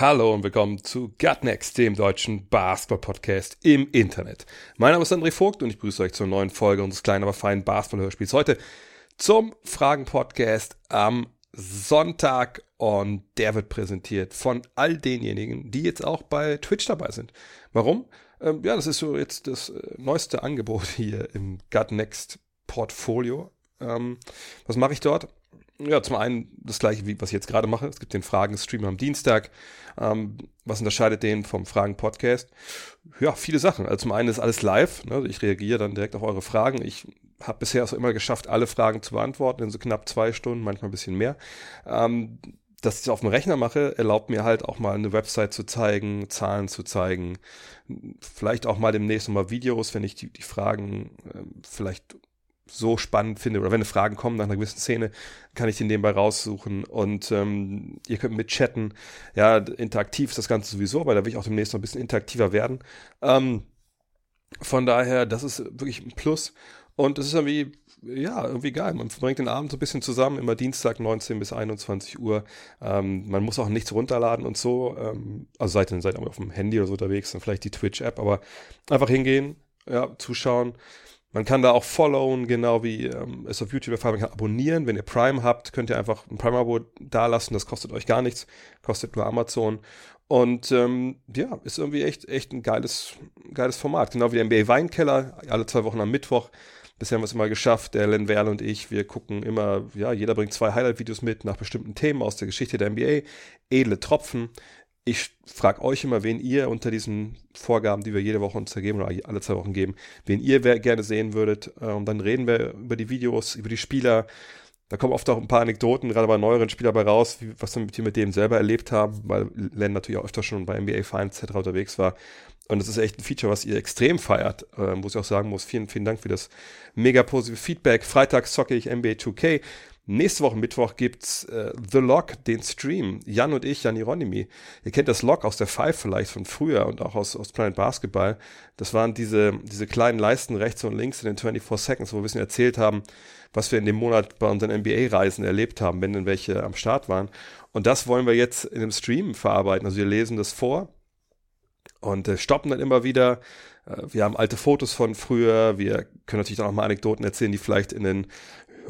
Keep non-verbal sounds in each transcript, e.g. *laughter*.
Hallo und willkommen zu Gutnext, dem deutschen Basketball-Podcast im Internet. Mein Name ist André Vogt und ich grüße euch zur neuen Folge unseres kleinen, aber feinen Basketball-Hörspiels. Heute zum Fragen-Podcast am Sonntag und der wird präsentiert von all denjenigen, die jetzt auch bei Twitch dabei sind. Warum? Ähm, ja, das ist so jetzt das äh, neueste Angebot *laughs* hier im Gutnext Portfolio. Ähm, was mache ich dort? Ja, zum einen das gleiche, wie was ich jetzt gerade mache. Es gibt den Fragen-Stream am Dienstag. Ähm, was unterscheidet den vom Fragen-Podcast? Ja, viele Sachen. Also zum einen ist alles live. Ne? Ich reagiere dann direkt auf eure Fragen. Ich habe bisher auch immer geschafft, alle Fragen zu beantworten in so knapp zwei Stunden, manchmal ein bisschen mehr. Ähm, dass ich es auf dem Rechner mache, erlaubt mir halt auch mal eine Website zu zeigen, Zahlen zu zeigen, vielleicht auch mal demnächst nochmal Videos, wenn ich die, die Fragen äh, vielleicht so spannend finde oder wenn Fragen kommen nach einer gewissen Szene, kann ich den nebenbei raussuchen und ähm, ihr könnt mit chatten. Ja, interaktiv ist das Ganze sowieso, aber da will ich auch demnächst noch ein bisschen interaktiver werden. Ähm, von daher, das ist wirklich ein Plus und es ist irgendwie, ja, irgendwie geil. Man verbringt den Abend so ein bisschen zusammen, immer Dienstag 19 bis 21 Uhr. Ähm, man muss auch nichts runterladen und so. Ähm, also seid ihr, seid auf dem Handy oder so unterwegs, dann vielleicht die Twitch-App, aber einfach hingehen, ja, zuschauen. Man kann da auch followen, genau wie ähm, es auf YouTube der. Man kann abonnieren. Wenn ihr Prime habt, könnt ihr einfach ein Prime-Abo dalassen. Das kostet euch gar nichts. Kostet nur Amazon. Und ähm, ja, ist irgendwie echt, echt ein geiles, geiles Format. Genau wie der NBA Weinkeller, alle zwei Wochen am Mittwoch. Bisher haben wir es immer geschafft, der Len Werl und ich, wir gucken immer, ja, jeder bringt zwei Highlight-Videos mit nach bestimmten Themen aus der Geschichte der NBA. Edle Tropfen. Ich frage euch immer, wen ihr unter diesen Vorgaben, die wir jede Woche uns ergeben oder alle zwei Wochen geben, wen ihr gerne sehen würdet. Äh, Und dann reden wir über die Videos, über die Spieler. Da kommen oft auch ein paar Anekdoten, gerade bei neueren Spielern bei raus, wie, was wir mit, dem selber erlebt haben, weil Len natürlich auch öfter schon bei NBA Finals etc. unterwegs war. Und das ist echt ein Feature, was ihr extrem feiert, äh, muss ich auch sagen muss. Vielen, vielen Dank für das mega positive Feedback. Freitags zocke ich NBA 2K. Nächste Woche Mittwoch gibt's äh, The Lock, den Stream. Jan und ich, Jan Hieronymi. Ihr kennt das Lock aus der Five vielleicht von früher und auch aus, aus Planet Basketball. Das waren diese, diese kleinen Leisten rechts und links in den 24 Seconds, wo wir ein bisschen erzählt haben, was wir in dem Monat bei unseren NBA-Reisen erlebt haben, wenn denn welche am Start waren. Und das wollen wir jetzt in einem Stream verarbeiten. Also wir lesen das vor und äh, stoppen dann immer wieder. Äh, wir haben alte Fotos von früher. Wir können natürlich dann auch mal Anekdoten erzählen, die vielleicht in den,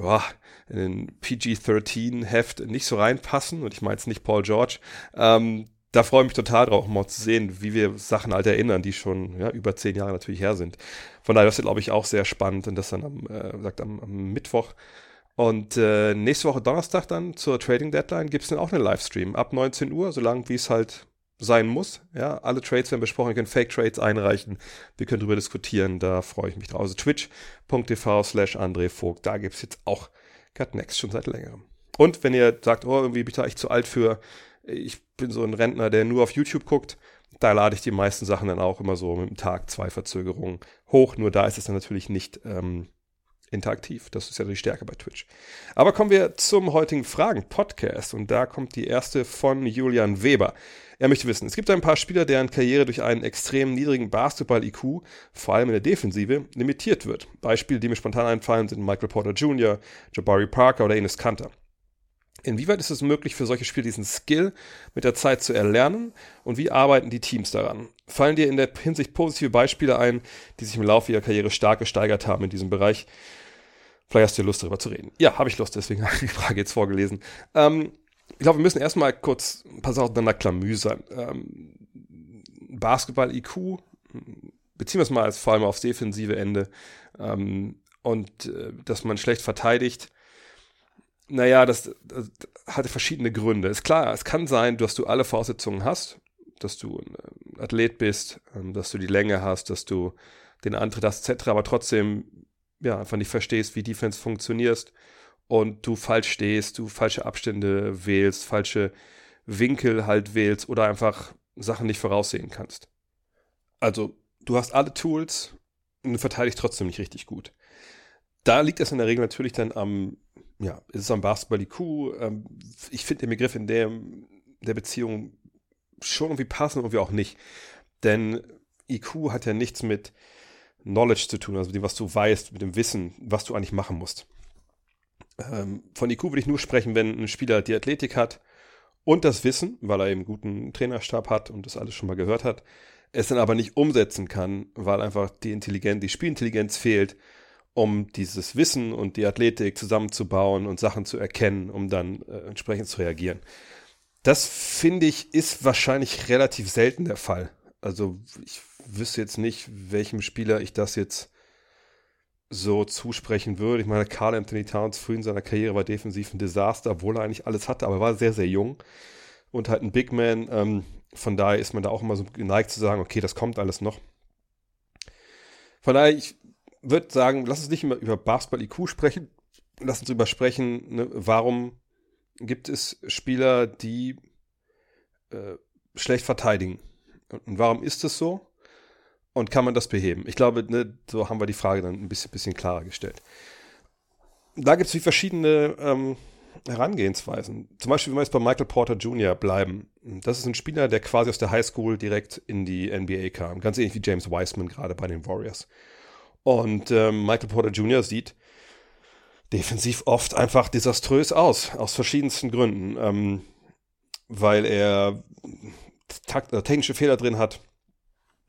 ja, in den PG-13-Heft nicht so reinpassen. Und ich meine jetzt nicht Paul George. Ähm, da freue ich mich total drauf, mal zu sehen, wie wir Sachen halt erinnern, die schon ja, über zehn Jahre natürlich her sind. Von daher, das ist, glaube ich, auch sehr spannend. Und das dann am, äh, sagt, am, am Mittwoch. Und äh, nächste Woche Donnerstag dann zur Trading Deadline gibt es dann auch einen Livestream ab 19 Uhr, solange wie es halt sein muss. Ja, alle Trades werden besprochen, ihr könnt Fake Trades einreichen, wir können darüber diskutieren, da freue ich mich drauf. Also twitch.tv slash André Vogt, da gibt es jetzt auch Cut Next schon seit längerem. Und wenn ihr sagt, oh, irgendwie bin ich da echt zu alt für, ich bin so ein Rentner, der nur auf YouTube guckt, da lade ich die meisten Sachen dann auch immer so mit dem Tag zwei Verzögerungen hoch. Nur da ist es dann natürlich nicht ähm, interaktiv. Das ist ja die Stärke bei Twitch. Aber kommen wir zum heutigen Fragen-Podcast. Und da kommt die erste von Julian Weber. Er möchte wissen, es gibt ein paar Spieler, deren Karriere durch einen extrem niedrigen Basketball-IQ, vor allem in der Defensive, limitiert wird. Beispiele, die mir spontan einfallen, sind Michael Porter Jr., Jabari Parker oder Enes Kanter. Inwieweit ist es möglich für solche Spieler diesen Skill mit der Zeit zu erlernen und wie arbeiten die Teams daran? Fallen dir in der Hinsicht positive Beispiele ein, die sich im Laufe ihrer Karriere stark gesteigert haben in diesem Bereich? Vielleicht hast du Lust darüber zu reden. Ja, habe ich Lust, deswegen *laughs* habe ich die Frage jetzt vorgelesen. Ähm, glaube, wir müssen erstmal kurz ein paar Sachen auseinander klamüsern. Ähm, Basketball-IQ, beziehen wir es mal als vor allem aufs defensive Ende ähm, und äh, dass man schlecht verteidigt naja, das, das hatte verschiedene Gründe. Ist klar, es kann sein, dass du alle Voraussetzungen hast, dass du ein Athlet bist, ähm, dass du die Länge hast, dass du den Antritt hast, etc., aber trotzdem ja einfach nicht verstehst, wie Defense funktionierst und du falsch stehst, du falsche Abstände wählst, falsche Winkel halt wählst oder einfach Sachen nicht voraussehen kannst. Also du hast alle Tools und verteidigst trotzdem nicht richtig gut. Da liegt es in der Regel natürlich dann am, ja, ist es am Basketball-IQ. Ähm, ich finde den Begriff in der, der Beziehung schon irgendwie passend und irgendwie auch nicht. Denn IQ hat ja nichts mit Knowledge zu tun, also mit dem, was du weißt, mit dem Wissen, was du eigentlich machen musst. Ähm, von IQ würde ich nur sprechen, wenn ein Spieler die Athletik hat und das Wissen, weil er eben einen guten Trainerstab hat und das alles schon mal gehört hat, es dann aber nicht umsetzen kann, weil einfach die Intelligenz, die Spielintelligenz fehlt, um dieses Wissen und die Athletik zusammenzubauen und Sachen zu erkennen, um dann äh, entsprechend zu reagieren. Das finde ich ist wahrscheinlich relativ selten der Fall. Also ich wüsste jetzt nicht, welchem Spieler ich das jetzt so zusprechen würde. Ich meine, Carl Anthony Towns früh in seiner Karriere war defensiv ein Desaster, obwohl er eigentlich alles hatte, aber er war sehr, sehr jung und halt ein Big Man. Ähm, von daher ist man da auch immer so geneigt zu sagen, okay, das kommt alles noch. Von daher, ich würde sagen, lass uns nicht immer über Basketball-IQ sprechen, lass uns über sprechen, ne, warum gibt es Spieler, die äh, schlecht verteidigen. Und warum ist das so? Und kann man das beheben? Ich glaube, ne, so haben wir die Frage dann ein bisschen, bisschen klarer gestellt. Da gibt es verschiedene ähm, Herangehensweisen. Zum Beispiel, wenn wir jetzt bei Michael Porter Jr. bleiben. Das ist ein Spieler, der quasi aus der Highschool direkt in die NBA kam. Ganz ähnlich wie James Wiseman gerade bei den Warriors. Und ähm, Michael Porter Jr. sieht defensiv oft einfach desaströs aus, aus verschiedensten Gründen. Ähm, weil er takt, äh, technische Fehler drin hat,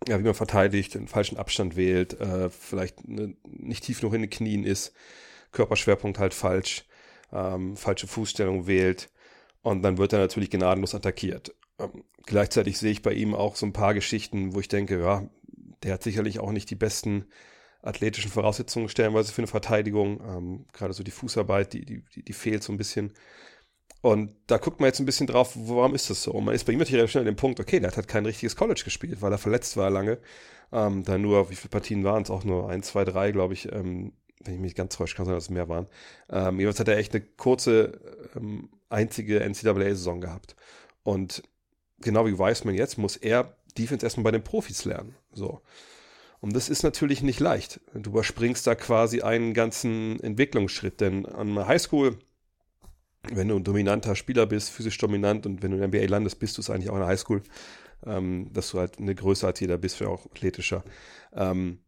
ja, wie man verteidigt, den falschen Abstand wählt, äh, vielleicht ne, nicht tief genug in den Knien ist, Körperschwerpunkt halt falsch, ähm, falsche Fußstellung wählt und dann wird er natürlich gnadenlos attackiert. Ähm, gleichzeitig sehe ich bei ihm auch so ein paar Geschichten, wo ich denke, ja, der hat sicherlich auch nicht die besten athletischen Voraussetzungen stellenweise für eine Verteidigung. Ähm, gerade so die Fußarbeit, die, die, die fehlt so ein bisschen. Und da guckt man jetzt ein bisschen drauf, warum ist das so? Und man ist bei ihm natürlich relativ schnell an dem Punkt, okay, der hat halt kein richtiges College gespielt, weil er verletzt war lange. Ähm, da nur, wie viele Partien waren es? Auch nur ein, zwei, drei, glaube ich. Ähm, wenn ich mich ganz täusche, kann sein, dass es mehr waren. Ähm, jedenfalls hat er echt eine kurze, ähm, einzige NCAA-Saison gehabt. Und genau wie Wiseman jetzt, muss er Defense erstmal bei den Profis lernen. So. Und das ist natürlich nicht leicht. Du überspringst da quasi einen ganzen Entwicklungsschritt, denn an der Highschool wenn du ein dominanter Spieler bist, physisch dominant und wenn du in der NBA landest, bist du es eigentlich auch in der Highschool, ähm, dass du halt eine Größe als jeder bist, für auch athletischer. Ähm,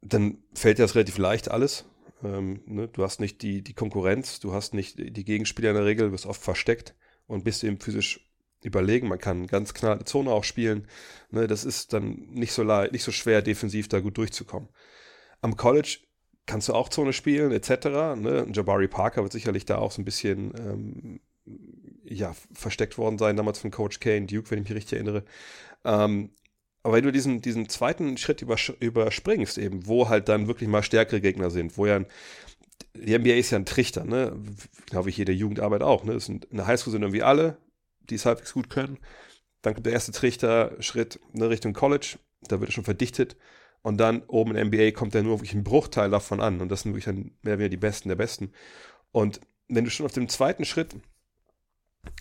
dann fällt dir das relativ leicht alles. Ähm, ne? Du hast nicht die, die Konkurrenz, du hast nicht die Gegenspieler in der Regel, du bist oft versteckt und bist eben physisch überlegen. Man kann ganz knall Zone auch spielen. Ne? Das ist dann nicht so, nicht so schwer, defensiv da gut durchzukommen. Am College kannst du auch Zone spielen, etc. Ne? Jabari Parker wird sicherlich da auch so ein bisschen ähm, ja, versteckt worden sein, damals von Coach Kane, Duke, wenn ich mich richtig erinnere. Ähm, aber wenn du diesen, diesen zweiten Schritt übers überspringst, eben, wo halt dann wirklich mal stärkere Gegner sind, wo ja ein, die NBA ist ja ein Trichter, ne? Glaube ich, jede Jugendarbeit auch, ne? Sind, in der Highschool sind irgendwie alle, die es halbwegs gut können. Dann kommt der erste Trichter-Schritt ne, Richtung College, da wird es schon verdichtet. Und dann oben in NBA kommt dann nur wirklich ein Bruchteil davon an. Und das sind wirklich dann mehr oder weniger die Besten der Besten. Und wenn du schon auf dem zweiten Schritt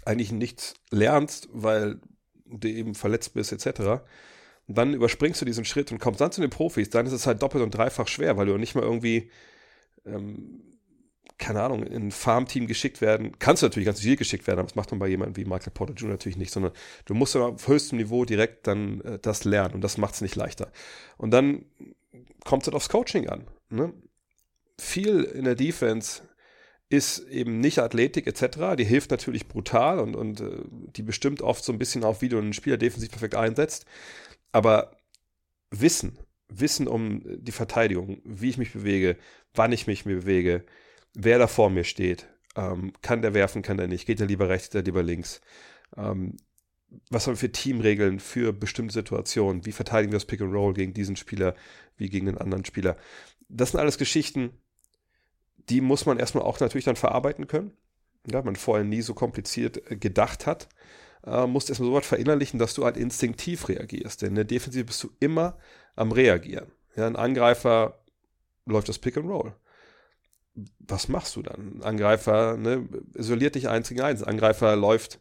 eigentlich nichts lernst, weil du eben verletzt bist, etc., dann überspringst du diesen Schritt und kommst dann zu den Profis, dann ist es halt doppelt und dreifach schwer, weil du nicht mal irgendwie ähm, keine Ahnung, in ein Farmteam geschickt werden. Kannst du natürlich ganz viel geschickt werden, aber das macht man bei jemandem wie Michael Porter Jr. natürlich nicht, sondern du musst auf höchstem Niveau direkt dann äh, das lernen und das macht es nicht leichter. Und dann kommt es halt aufs Coaching an. Ne? Viel in der Defense ist eben nicht Athletik etc. Die hilft natürlich brutal und, und äh, die bestimmt oft so ein bisschen auf, wie du einen Spieler defensiv perfekt einsetzt. Aber Wissen, Wissen um die Verteidigung, wie ich mich bewege, wann ich mich bewege, wer da vor mir steht. Ähm, kann der werfen, kann der nicht? Geht er lieber rechts, geht er lieber links? Ähm, was haben wir für Teamregeln für bestimmte Situationen? Wie verteidigen wir das Pick and Roll gegen diesen Spieler wie gegen den anderen Spieler? Das sind alles Geschichten, die muss man erstmal auch natürlich dann verarbeiten können. Ja, man vorher nie so kompliziert äh, gedacht hat. Äh, musst erstmal so weit verinnerlichen, dass du halt instinktiv reagierst. Denn in der Defensive bist du immer am Reagieren. Ja, ein Angreifer läuft das Pick and Roll was machst du dann? Angreifer ne, isoliert dich eins gegen eins. Angreifer läuft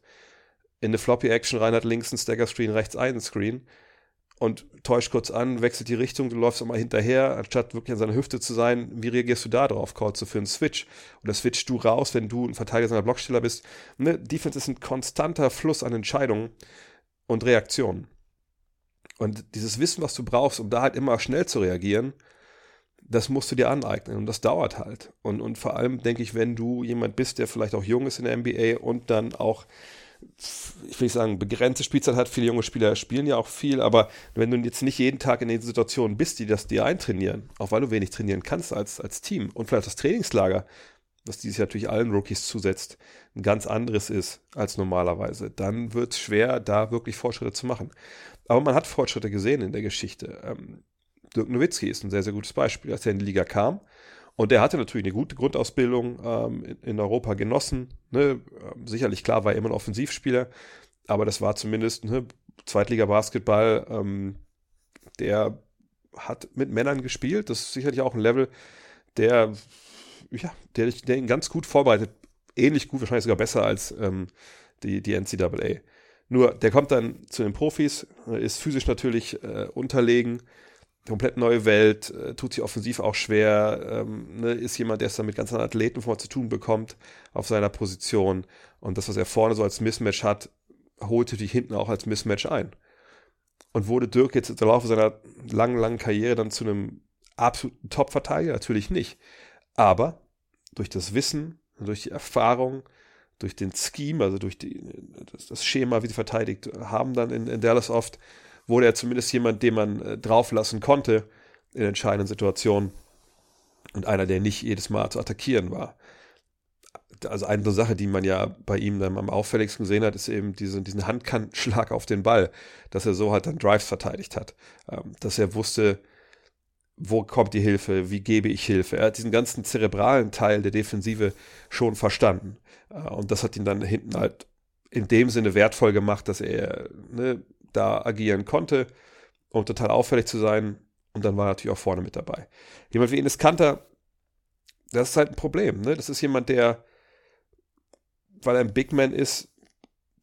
in eine Floppy-Action rein, hat links einen Stagger-Screen, rechts einen Screen. und täuscht kurz an, wechselt die Richtung, du läufst auch mal hinterher, anstatt wirklich an seiner Hüfte zu sein. Wie reagierst du da drauf? Callst du für einen Switch? Oder switchst du raus, wenn du ein Verteidiger seiner Blocksteller bist? Ne? Defense ist ein konstanter Fluss an Entscheidungen und Reaktionen. Und dieses Wissen, was du brauchst, um da halt immer schnell zu reagieren, das musst du dir aneignen und das dauert halt. Und, und vor allem denke ich, wenn du jemand bist, der vielleicht auch jung ist in der NBA und dann auch ich will nicht sagen, begrenzte Spielzeit hat. Viele junge Spieler spielen ja auch viel, aber wenn du jetzt nicht jeden Tag in den Situationen bist, die das dir eintrainieren, auch weil du wenig trainieren kannst als, als Team und vielleicht das Trainingslager, was dieses natürlich allen Rookies zusetzt, ein ganz anderes ist als normalerweise, dann wird es schwer, da wirklich Fortschritte zu machen. Aber man hat Fortschritte gesehen in der Geschichte. Ähm, Dirk Nowitzki ist ein sehr, sehr gutes Beispiel. Als er in die Liga kam, und er hatte natürlich eine gute Grundausbildung ähm, in, Europa genossen. Ne? Ähm, sicherlich klar war er immer ein Offensivspieler, aber das war zumindest ne, Zweitliga-Basketball. Ähm, der hat mit Männern gespielt. Das ist sicherlich auch ein Level, der, ja, der, der ihn ganz gut vorbereitet. Ähnlich gut, wahrscheinlich sogar besser als ähm, die, die NCAA. Nur, der kommt dann zu den Profis, ist physisch natürlich äh, unterlegen, komplett neue Welt, äh, tut sich offensiv auch schwer, ähm, ne, ist jemand, der es dann mit ganz anderen Athleten vor zu tun bekommt auf seiner Position. Und das, was er vorne so als Mismatch hat, holt natürlich hinten auch als Mismatch ein. Und wurde Dirk jetzt im Laufe seiner langen, langen Karriere dann zu einem absoluten Top-Verteidiger? Natürlich nicht. Aber durch das Wissen, durch die Erfahrung, durch den Scheme, also durch die, das, das Schema, wie sie verteidigt haben, dann in, in Dallas oft, wurde er zumindest jemand, den man äh, drauflassen konnte in entscheidenden Situationen und einer, der nicht jedes Mal zu attackieren war. Also eine Sache, die man ja bei ihm dann am auffälligsten gesehen hat, ist eben diese, diesen Handkantenschlag auf den Ball, dass er so halt dann Drives verteidigt hat, ähm, dass er wusste, wo kommt die Hilfe, wie gebe ich Hilfe. Er hat diesen ganzen zerebralen Teil der Defensive schon verstanden. Äh, und das hat ihn dann hinten halt in dem Sinne wertvoll gemacht, dass er ne, da agieren konnte, um total auffällig zu sein. Und dann war er natürlich auch vorne mit dabei. Jemand wie Ines Kanter, das ist halt ein Problem. Ne? Das ist jemand, der, weil er ein Big Man ist,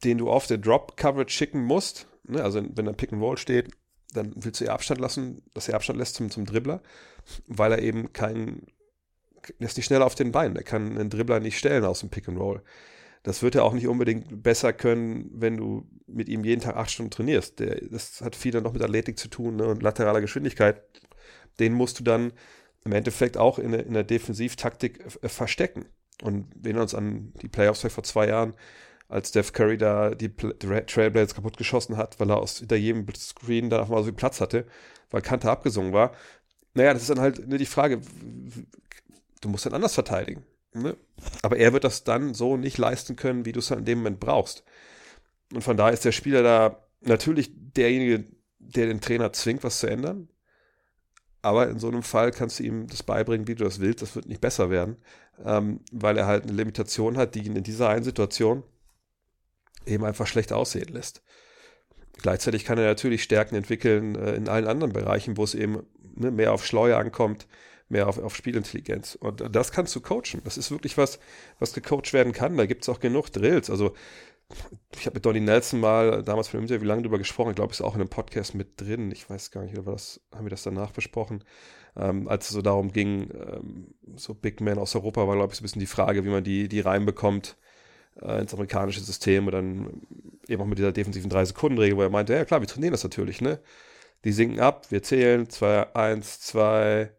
den du auf der Drop-Coverage schicken musst. Ne? Also wenn er Pick and Roll steht, dann willst du eher Abstand lassen, dass er Abstand lässt zum, zum Dribbler, weil er eben kein, er ist nicht schnell auf den Beinen. Er kann einen Dribbler nicht stellen aus dem Pick and Roll. Das wird er auch nicht unbedingt besser können, wenn du mit ihm jeden Tag acht Stunden trainierst. Der, das hat viel dann noch mit Athletik zu tun ne, und lateraler Geschwindigkeit. Den musst du dann im Endeffekt auch in der, in der Defensivtaktik äh, verstecken. Und wenn wir uns an die Playoffs vor zwei Jahren, als Steph Curry da die Trailblades kaputt geschossen hat, weil er aus hinter jedem Screen da mal so viel Platz hatte, weil Kante abgesungen war. Naja, das ist dann halt ne, die Frage, du musst dann anders verteidigen. Ne? Aber er wird das dann so nicht leisten können, wie du es halt in dem Moment brauchst. Und von daher ist der Spieler da natürlich derjenige, der den Trainer zwingt, was zu ändern. Aber in so einem Fall kannst du ihm das beibringen, wie du das willst. Das wird nicht besser werden, ähm, weil er halt eine Limitation hat, die ihn in dieser einen Situation eben einfach schlecht aussehen lässt. Gleichzeitig kann er natürlich Stärken entwickeln äh, in allen anderen Bereichen, wo es eben ne, mehr auf Schleue ankommt, mehr auf, auf Spielintelligenz. Und das kannst du coachen. Das ist wirklich was, was gecoacht werden kann. Da gibt es auch genug Drills. Also ich habe mit Donny Nelson mal damals von dem Interview lange drüber gesprochen. Ich glaube, ist auch in einem Podcast mit drin. Ich weiß gar nicht, oder das, haben wir das danach besprochen? Ähm, als es so darum ging, ähm, so Big Men aus Europa war, glaube ich, so ein bisschen die Frage, wie man die, die reinbekommt äh, ins amerikanische System und dann eben auch mit dieser defensiven 3-Sekunden-Regel, wo er meinte, ja klar, wir trainieren das natürlich, ne? Die sinken ab, wir zählen, 2, 1, 2,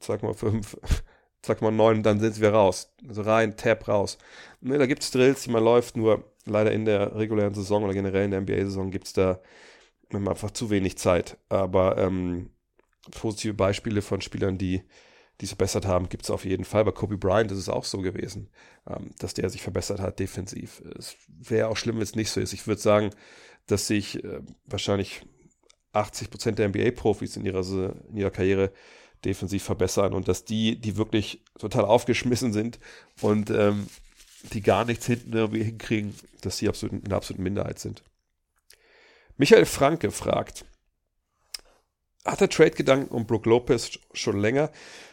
sag mal 5, sag *laughs* mal 9, dann sind wir raus. Also rein, Tap raus. Ne, da gibt es Drills, die man läuft, nur leider in der regulären Saison oder generell in der NBA-Saison gibt es da einfach zu wenig Zeit. Aber ähm, positive Beispiele von Spielern, die die es verbessert haben, gibt es auf jeden Fall. Bei Kobe Bryant ist es auch so gewesen, ähm, dass der sich verbessert hat defensiv. Es wäre auch schlimm, wenn es nicht so ist. Ich würde sagen, dass sich äh, wahrscheinlich 80 Prozent der NBA-Profis in ihrer, in ihrer Karriere defensiv verbessern und dass die, die wirklich total aufgeschmissen sind und ähm, die gar nichts hinten irgendwie hinkriegen, dass sie absolut, in der absoluten Minderheit sind. Michael Franke fragt, hat der Trade-Gedanken um Brook Lopez schon länger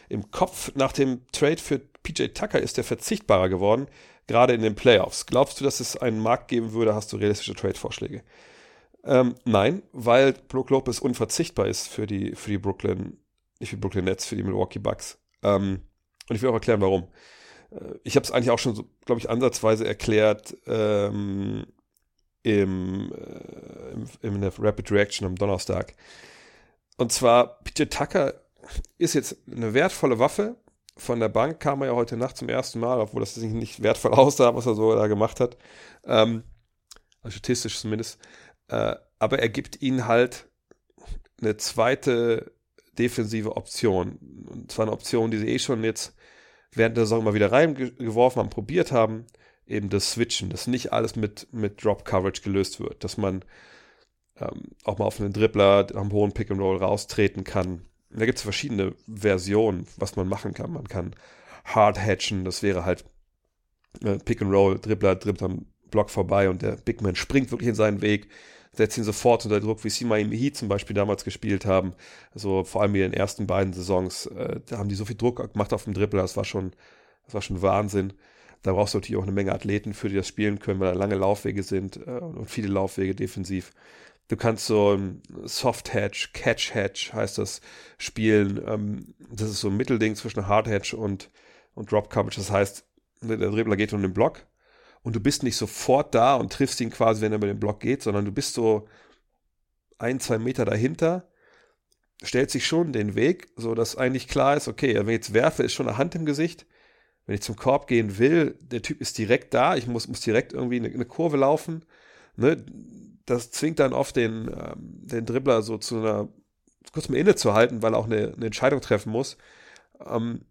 im Kopf? Nach dem Trade für PJ Tucker ist er verzichtbarer geworden, gerade in den Playoffs. Glaubst du, dass es einen Markt geben würde? Hast du realistische Trade-Vorschläge? Ähm, nein, weil Brook Lopez unverzichtbar ist für die, für die Brooklyn, nicht für die Brooklyn Nets, für die Milwaukee Bucks. Ähm, und ich will auch erklären, warum. Äh, ich habe es eigentlich auch schon, so, glaube ich, ansatzweise erklärt ähm, im, äh, im, in der Rapid Reaction am Donnerstag. Und zwar, PJ Tucker ist jetzt eine wertvolle Waffe. Von der Bank kam er ja heute Nacht zum ersten Mal, obwohl das nicht wertvoll *laughs* aussah, was er so da gemacht hat. Ähm, also statistisch zumindest. Äh, aber er gibt ihnen halt eine zweite defensive Option. Und zwar eine Option, die sie eh schon jetzt während der Saison mal wieder reingeworfen haben, probiert haben. Eben das Switchen, dass nicht alles mit, mit Drop Coverage gelöst wird, dass man ähm, auch mal auf einen Dribbler am hohen Pick and Roll raustreten kann. Da gibt es verschiedene Versionen, was man machen kann. Man kann hard hatchen, das wäre halt äh, Pick and Roll, Dribbler dribbelt am Block vorbei und der Big Man springt wirklich in seinen Weg, setzt ihn sofort unter Druck, wie sie Miami Heat zum Beispiel damals gespielt haben. Also vor allem in den ersten beiden Saisons, äh, da haben die so viel Druck gemacht auf dem Dribbler, das war schon, das war schon Wahnsinn. Da brauchst du natürlich auch eine Menge Athleten für, die das spielen können, weil da lange Laufwege sind äh, und viele Laufwege defensiv. Du kannst so ein Soft Hatch, Catch Hatch heißt das, spielen. Ähm, das ist so ein Mittelding zwischen Hard Hatch und, und Drop Coverage. Das heißt, der Dribbler geht um den Block und du bist nicht sofort da und triffst ihn quasi, wenn er über den Block geht, sondern du bist so ein, zwei Meter dahinter, stellt sich schon den Weg, so dass eigentlich klar ist, okay, wenn ich jetzt werfe, ist schon eine Hand im Gesicht. Wenn ich zum Korb gehen will, der Typ ist direkt da, ich muss, muss direkt irgendwie eine, eine Kurve laufen. Ne? das zwingt dann oft den, ähm, den Dribbler so zu einer, kurz mal innezuhalten, weil er auch eine, eine Entscheidung treffen muss. Ähm,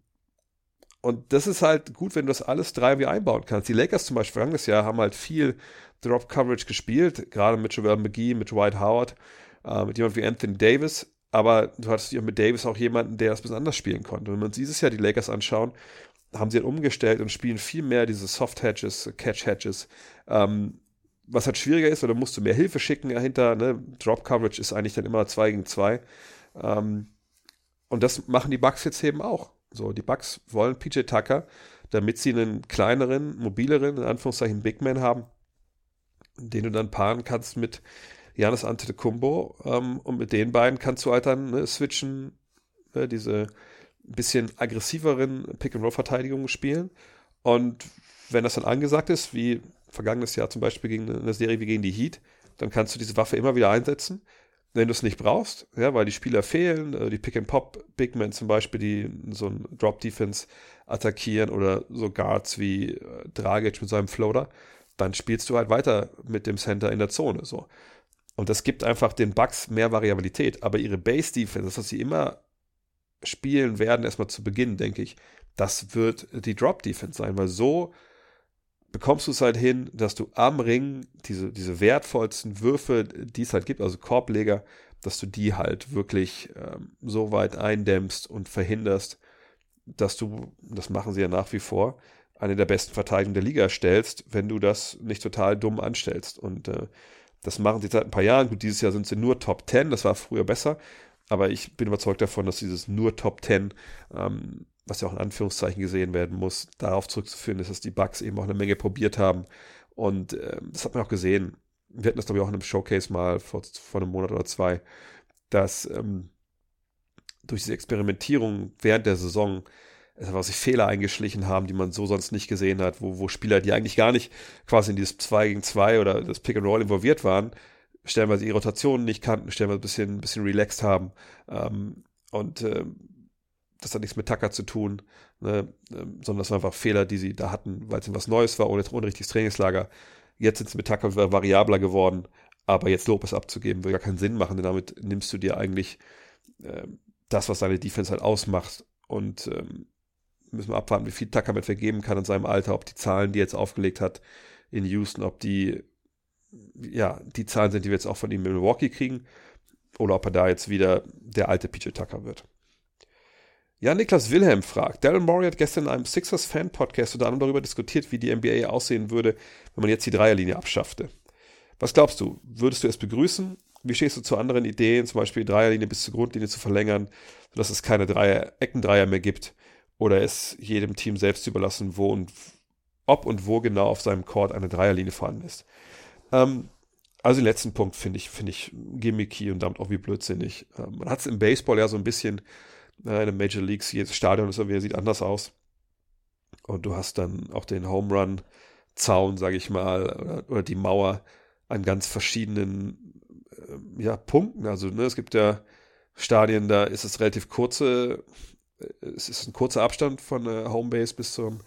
und das ist halt gut, wenn du das alles drei wie einbauen kannst. Die Lakers zum Beispiel vergangenes Jahr haben halt viel Drop Coverage gespielt, gerade mit Joel McGee, mit Dwight Howard, äh, mit jemand wie Anthony Davis. Aber du hattest ja mit Davis auch jemanden, der das ein bisschen anders spielen konnte. Wenn wir uns dieses Jahr die Lakers anschauen, haben sie halt umgestellt und spielen viel mehr diese Soft Hatches, Catch Hatches. Ähm, was halt schwieriger ist, da musst du mehr Hilfe schicken dahinter. Ne? Drop Coverage ist eigentlich dann immer 2 gegen 2. Ähm, und das machen die Bucks jetzt eben auch. So, die Bucks wollen PJ Tucker, damit sie einen kleineren, mobileren, in Anführungszeichen Big Man haben, den du dann paaren kannst mit Janis Antetokounmpo ähm, und mit den beiden kannst du halt dann ne, switchen, ne, diese bisschen aggressiveren Pick-and-Roll-Verteidigungen spielen. Und wenn das dann angesagt ist, wie vergangenes Jahr zum Beispiel gegen eine Serie wie gegen die Heat, dann kannst du diese Waffe immer wieder einsetzen. Wenn du es nicht brauchst, ja, weil die Spieler fehlen, äh, die Pick-and-Pop-Big Men zum Beispiel, die so ein Drop-Defense attackieren oder so Guards wie äh, Dragic mit seinem Floater, dann spielst du halt weiter mit dem Center in der Zone. So. Und das gibt einfach den Bugs mehr Variabilität. Aber ihre Base-Defense, das, was sie immer spielen werden, erstmal zu Beginn, denke ich, das wird die Drop-Defense sein, weil so bekommst du es halt hin, dass du am Ring diese, diese wertvollsten Würfe, die es halt gibt, also Korbleger, dass du die halt wirklich ähm, so weit eindämmst und verhinderst, dass du, das machen sie ja nach wie vor, eine der besten Verteidigungen der Liga stellst, wenn du das nicht total dumm anstellst. Und äh, das machen sie seit ein paar Jahren. Gut, dieses Jahr sind sie nur Top 10, das war früher besser. Aber ich bin überzeugt davon, dass dieses nur Top 10 ähm, was ja auch in Anführungszeichen gesehen werden muss, darauf zurückzuführen ist, dass die Bugs eben auch eine Menge probiert haben. Und äh, das hat man auch gesehen. Wir hatten das, glaube ich, auch in einem Showcase mal vor, vor einem Monat oder zwei, dass ähm, durch diese Experimentierung während der Saison es einfach sich Fehler eingeschlichen haben, die man so sonst nicht gesehen hat, wo, wo Spieler, die eigentlich gar nicht quasi in dieses 2 gegen 2 oder das Pick and Roll involviert waren, stellenweise ihre Rotationen nicht kannten, stellenweise ein bisschen, ein bisschen relaxed haben. Ähm, und ähm, das hat nichts mit Tucker zu tun, ne, ähm, sondern das waren einfach Fehler, die sie da hatten, weil es was Neues war ohne, ohne richtiges Trainingslager. Jetzt sind es mit Tucker variabler geworden, aber jetzt Lopez abzugeben, würde gar keinen Sinn machen, denn damit nimmst du dir eigentlich äh, das, was seine Defense halt ausmacht. Und ähm, müssen wir abwarten, wie viel Tucker mit vergeben kann in seinem Alter, ob die Zahlen, die er jetzt aufgelegt hat in Houston, ob die ja, die Zahlen sind, die wir jetzt auch von ihm in Milwaukee kriegen, oder ob er da jetzt wieder der alte PJ Tucker wird. Ja, Niklas Wilhelm fragt, Daryl Morey hat gestern in einem Sixers-Fan-Podcast unter anderem darüber diskutiert, wie die NBA aussehen würde, wenn man jetzt die Dreierlinie abschaffte. Was glaubst du? Würdest du es begrüßen? Wie stehst du zu anderen Ideen, zum Beispiel die Dreierlinie bis zur Grundlinie zu verlängern, sodass es keine Dreier, Eckendreier mehr gibt oder es jedem Team selbst überlassen, wo und ob und wo genau auf seinem Court eine Dreierlinie vorhanden ist? Ähm, Also den letzten Punkt finde ich, finde ich gimmicky und damit auch wie blödsinnig. Ähm, man hat es im Baseball ja so ein bisschen, in den Major Leagues, jedes Stadion ist irgendwie, sieht anders aus. Und du hast dann auch den Home Run Zaun, sage ich mal, oder, oder, die Mauer an ganz verschiedenen äh, ja, Punkten. Also ne, es gibt ja Stadien, da ist es relativ kurze, äh, es ist ein kurzer Abstand von der Homebase bis zum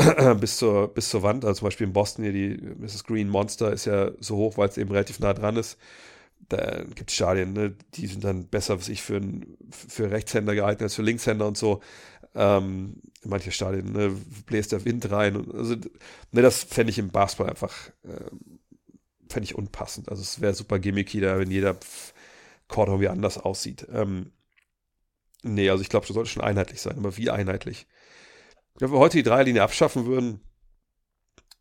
*clears throat* bis zur, bis zur Wand. Also zum Beispiel in Boston hier die Mrs. Green Monster ist ja so hoch, weil es eben relativ nah dran ist. Da gibt es Stadien, ne, die sind dann besser, was ich für, für Rechtshänder gehalten als für Linkshänder und so. Ähm, manche Stadien ne, bläst der Wind rein. Und, also, ne, das fände ich im Basketball einfach äh, fände ich unpassend. Also es wäre super gimmicky da, wenn jeder Chord irgendwie anders aussieht. Ähm, nee, also ich glaube, das sollte schon einheitlich sein, aber wie einheitlich? Wenn wir heute die Dreierlinie abschaffen würden,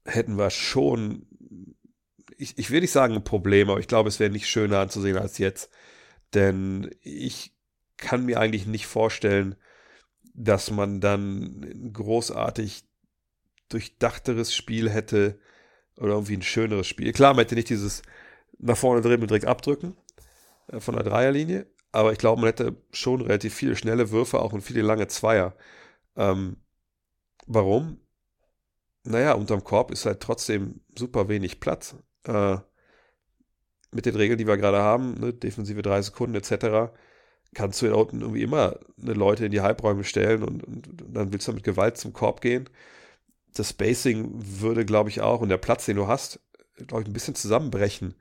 hätten wir schon, ich, ich will nicht sagen ein Problem, aber ich glaube, es wäre nicht schöner anzusehen als jetzt. Denn ich kann mir eigentlich nicht vorstellen, dass man dann ein großartig durchdachteres Spiel hätte oder irgendwie ein schöneres Spiel. Klar, man hätte nicht dieses nach vorne drehen und direkt abdrücken äh, von der Dreierlinie, aber ich glaube, man hätte schon relativ viele schnelle Würfe auch und viele lange Zweier. Ähm, Warum? Naja, unterm Korb ist halt trotzdem super wenig Platz. Äh, mit den Regeln, die wir gerade haben, ne, defensive drei Sekunden etc., kannst du da unten irgendwie immer eine Leute in die Halbräume stellen und, und, dann willst du mit Gewalt zum Korb gehen. Das Spacing würde, glaube ich, auch und der Platz, den du hast, glaube ich, ein bisschen zusammenbrechen,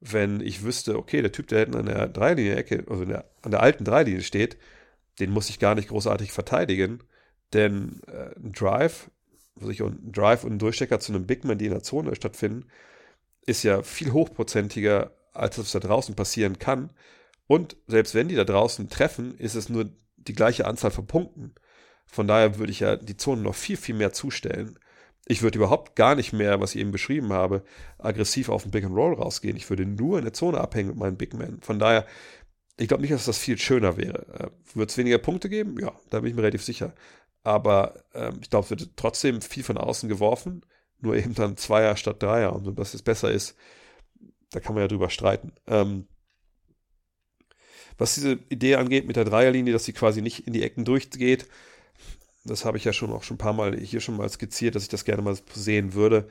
wenn ich wüsste, okay, der Typ, der hinten an der Dreilinie-Ecke, also der, an der alten Dreilinie steht, den muss ich gar nicht großartig verteidigen. Denn äh, ein Drive, sich ein Drive und ein Durchstecker zu einem Big Man, die in der Zone stattfinden, ist ja viel hochprozentiger, als das da draußen passieren kann. Und selbst wenn die da draußen treffen, ist es nur die gleiche Anzahl von Punkten. Von daher würde ich ja die Zone noch viel, viel mehr zustellen. Ich würde überhaupt gar nicht mehr, was ich eben beschrieben habe, aggressiv auf den Big and Roll rausgehen. Ich würde nur in der Zone abhängen mit meinen Big Men. Von daher, ich glaube nicht, dass das viel schöner wäre. Äh, Wird es weniger Punkte geben? Ja, da bin ich mir relativ sicher. Aber ähm, ich glaube, es wird trotzdem viel von außen geworfen, nur eben dann Zweier statt Dreier. Und dass es besser ist, da kann man ja drüber streiten. Ähm, was diese Idee angeht mit der Dreierlinie, dass sie quasi nicht in die Ecken durchgeht, das habe ich ja schon auch schon ein paar Mal hier schon mal skizziert, dass ich das gerne mal sehen würde.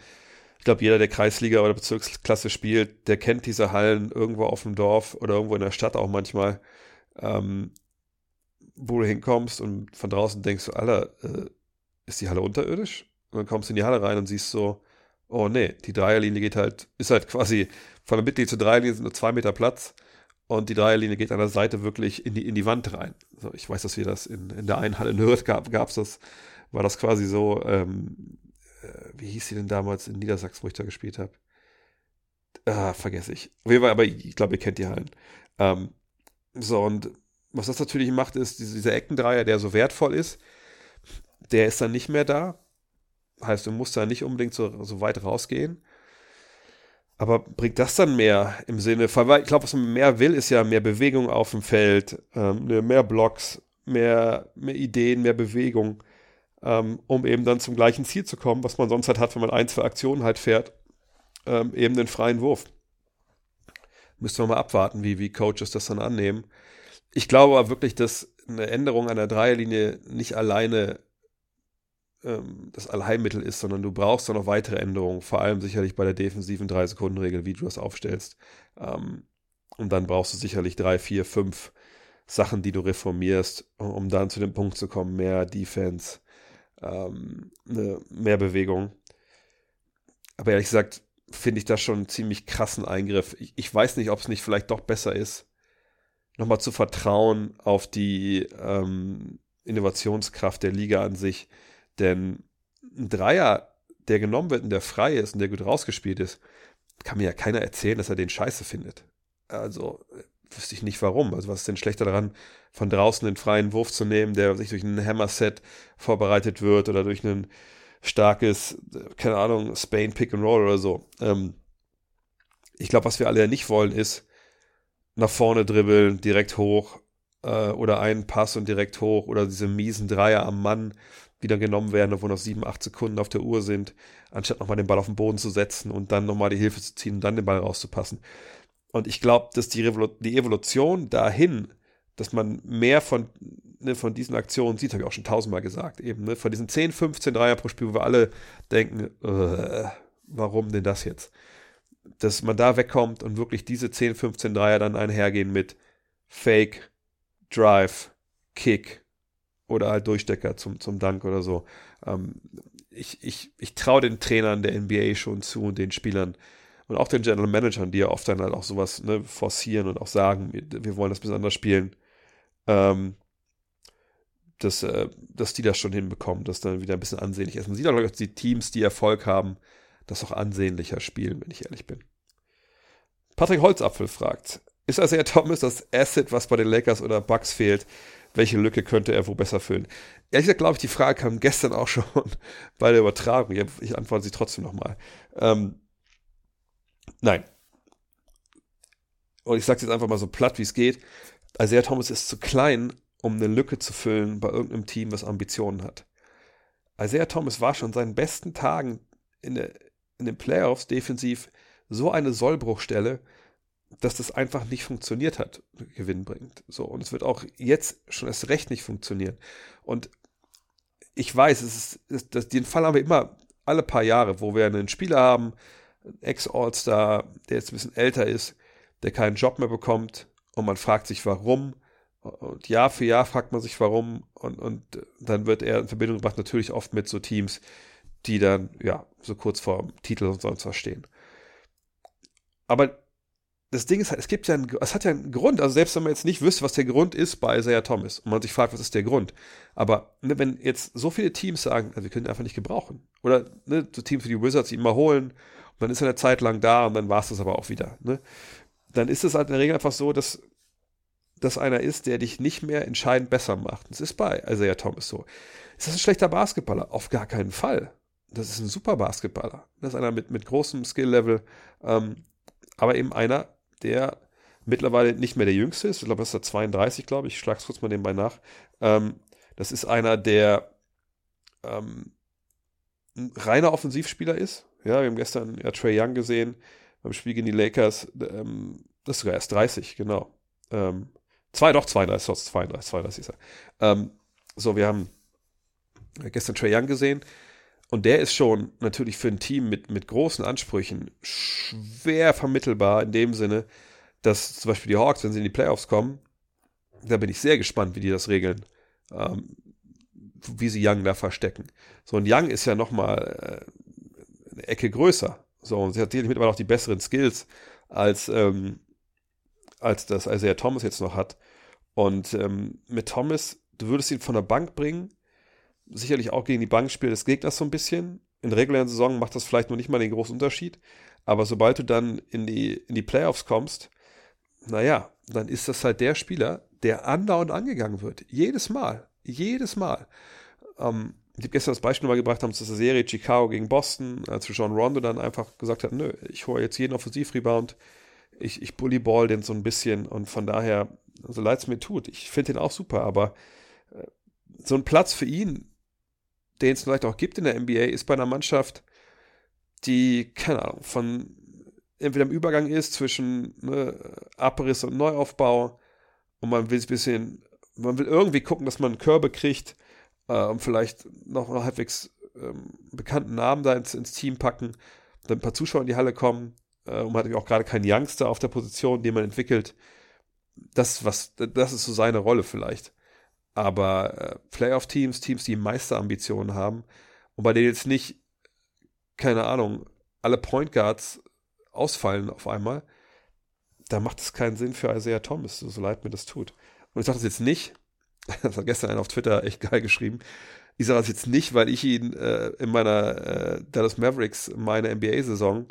Ich glaube, jeder, der Kreisliga oder Bezirksklasse spielt, der kennt diese Hallen irgendwo auf dem Dorf oder irgendwo in der Stadt auch manchmal. Ähm, wo du hinkommst und von draußen denkst du, Alter, äh, ist die Halle unterirdisch? Und dann kommst du in die Halle rein und siehst so, oh nee, die Dreierlinie geht halt, ist halt quasi von der Mitglied zur Dreierlinie sind nur zwei Meter Platz und die Dreierlinie geht an der Seite wirklich in die, in die Wand rein. Also ich weiß, dass wir das in, in der einen Halle in Hürth gab, gab's das, war das quasi so, ähm, äh, wie hieß sie denn damals in Niedersachsen, wo ich da gespielt habe? Ah, vergesse ich. Auf jeden Fall, aber ich glaube, ihr kennt die Hallen. Ähm, so, und was das natürlich macht, ist, dieser Eckendreier, der so wertvoll ist, der ist dann nicht mehr da. Heißt, du musst da nicht unbedingt so, so weit rausgehen. Aber bringt das dann mehr im Sinne, weil ich glaube, was man mehr will, ist ja mehr Bewegung auf dem Feld, ähm, ne, mehr Blocks, mehr, mehr Ideen, mehr Bewegung, ähm, um eben dann zum gleichen Ziel zu kommen, was man sonst halt hat, wenn man ein, zwei Aktionen halt fährt, ähm, eben den freien Wurf. Müssen wir mal abwarten, wie, wie Coaches das dann annehmen ich glaube aber wirklich, dass eine Änderung der Dreierlinie nicht alleine ähm, das Allheilmittel ist, sondern du brauchst dann noch weitere Änderungen, vor allem sicherlich bei der defensiven 3-Sekunden-Regel, wie du das aufstellst. Ähm, und dann brauchst du sicherlich drei, vier, fünf Sachen, die du reformierst, um dann zu dem Punkt zu kommen, mehr Defense, ähm, ne, mehr Bewegung. Aber ehrlich gesagt, finde ich das schon einen ziemlich krassen Eingriff. Ich, ich weiß nicht, ob es nicht vielleicht doch besser ist, nochmal zu vertrauen auf die ähm, Innovationskraft der Liga an sich. Denn ein Dreier, der genommen wird und der frei ist und der gut rausgespielt ist, kann mir ja keiner erzählen, dass er den scheiße findet. Also wüsste ich nicht warum. Also was ist denn schlechter daran, von draußen den freien Wurf zu nehmen, der sich durch ein Hammer-Set vorbereitet wird oder durch ein starkes, keine Ahnung, Spain Pick and Roll oder so. Ähm, ich glaube, was wir alle nicht wollen, ist, nach vorne dribbeln, direkt hoch äh, oder einen Pass und direkt hoch oder diese miesen Dreier am Mann, wieder genommen werden, wo noch sieben, acht Sekunden auf der Uhr sind, anstatt nochmal den Ball auf den Boden zu setzen und dann nochmal die Hilfe zu ziehen und dann den Ball rauszupassen. Und ich glaube, dass die, Revolu die Evolution dahin, dass man mehr von, ne, von diesen Aktionen sieht, habe ich auch schon tausendmal gesagt, eben, ne, von diesen 10, 15 Dreier pro Spiel, wo wir alle denken, äh, warum denn das jetzt? Dass man da wegkommt und wirklich diese 10, 15 Dreier dann einhergehen mit Fake, Drive, Kick oder halt Durchstecker zum, zum Dank oder so. Ähm, ich ich, ich traue den Trainern der NBA schon zu und den Spielern und auch den General Managern, die ja oft dann halt auch sowas ne, forcieren und auch sagen, wir wollen das besonders spielen, ähm, dass, äh, dass die das schon hinbekommen, dass dann wieder ein bisschen ansehnlich ist. Man sieht auch, dass die Teams, die Erfolg haben, das auch ansehnlicher spielen, wenn ich ehrlich bin. Patrick Holzapfel fragt, ist Isaiah Thomas das Asset, was bei den Lakers oder Bucks fehlt? Welche Lücke könnte er wo besser füllen? Ehrlich gesagt, glaube ich, die Frage kam gestern auch *laughs* schon bei der Übertragung. Ich antworte sie trotzdem nochmal. Ähm, nein. Und ich sage jetzt einfach mal so platt, wie es geht. Isaiah Thomas ist zu klein, um eine Lücke zu füllen bei irgendeinem Team, was Ambitionen hat. Isaiah Thomas war schon seinen besten Tagen in, der, in den Playoffs defensiv so eine Sollbruchstelle, dass das einfach nicht funktioniert hat, Gewinn bringt. So, und es wird auch jetzt schon erst recht nicht funktionieren. Und ich weiß, es ist, ist das, den Fall haben wir immer alle paar Jahre, wo wir einen Spieler haben, einen Ex-All-Star, der jetzt ein bisschen älter ist, der keinen Job mehr bekommt und man fragt sich, warum. Und Jahr für Jahr fragt man sich, warum. Und, und dann wird er in Verbindung gebracht, natürlich oft mit so Teams, die dann, ja, so kurz vor dem Titel und sonst was stehen. Aber das Ding ist halt, es gibt ja einen, es hat ja einen Grund. Also selbst wenn man jetzt nicht wüsste, was der Grund ist bei Isaiah Thomas und man sich fragt, was ist der Grund. Aber ne, wenn jetzt so viele Teams sagen, also wir können ihn einfach nicht gebrauchen. Oder ne, so Teams wie die Wizards ihn mal holen und dann ist er eine Zeit lang da und dann war es das aber auch wieder. Ne? Dann ist es halt in der Regel einfach so, dass das einer ist, der dich nicht mehr entscheidend besser macht. Das ist bei Isaiah Thomas so. Ist das ein schlechter Basketballer? Auf gar keinen Fall. Das ist ein super Basketballer. Das ist einer mit, mit großem Skill-Level. Ähm, aber eben einer, der mittlerweile nicht mehr der Jüngste ist. Ich glaube, das ist der 32, glaube ich. Ich schlage es kurz mal nebenbei nach. Ähm, das ist einer, der ähm, ein reiner Offensivspieler ist. Ja, wir haben gestern ja, Trey Young gesehen beim Spiel gegen die Lakers. Ähm, das ist sogar erst 30, genau. Ähm, zwei, doch 32, 32, 32 ist er. Ähm, so, wir haben gestern Trey Young gesehen. Und der ist schon natürlich für ein Team mit, mit großen Ansprüchen schwer vermittelbar in dem Sinne, dass zum Beispiel die Hawks, wenn sie in die Playoffs kommen, da bin ich sehr gespannt, wie die das regeln, ähm, wie sie Young da verstecken. So, und Young ist ja nochmal äh, eine Ecke größer. So, und sie hat sicherlich mittlerweile auch die besseren Skills als, ähm, als das Isaiah Thomas jetzt noch hat. Und ähm, mit Thomas, du würdest ihn von der Bank bringen, sicherlich auch gegen die Bankspiele des Gegners so ein bisschen. In regulären Saison macht das vielleicht noch nicht mal den großen Unterschied. Aber sobald du dann in die, in die Playoffs kommst, naja, dann ist das halt der Spieler, der andauernd angegangen wird. Jedes Mal. Jedes Mal. Ähm, ich habe gestern das Beispiel mal gebracht, haben zu der Serie Chicago gegen Boston, als John Rondo dann einfach gesagt hat, nö, ich hole jetzt jeden Offensivrebound, ich, ich bullyball den so ein bisschen und von daher, so leid es mir tut, ich finde den auch super, aber äh, so ein Platz für ihn den es vielleicht auch gibt in der NBA, ist bei einer Mannschaft, die, keine Ahnung, von entweder im Übergang ist zwischen ne, Abriss und Neuaufbau und man will ein bisschen, man will irgendwie gucken, dass man Körbe kriegt äh, und vielleicht noch einen halbwegs ähm, bekannten Namen da ins, ins, Team packen, dann ein paar Zuschauer in die Halle kommen äh, und man hat auch gerade keinen Youngster auf der Position, den man entwickelt. Das, was, das ist so seine Rolle vielleicht. Aber äh, Playoff-Teams, Teams, die Meisterambitionen haben und bei denen jetzt nicht, keine Ahnung, alle Point Guards ausfallen auf einmal, da macht es keinen Sinn für Isaiah Thomas, so leid mir das tut. Und ich sage das jetzt nicht, *laughs* das hat gestern einer auf Twitter echt geil geschrieben, ich sage das jetzt nicht, weil ich ihn äh, in meiner äh, Dallas Mavericks, meine NBA-Saison,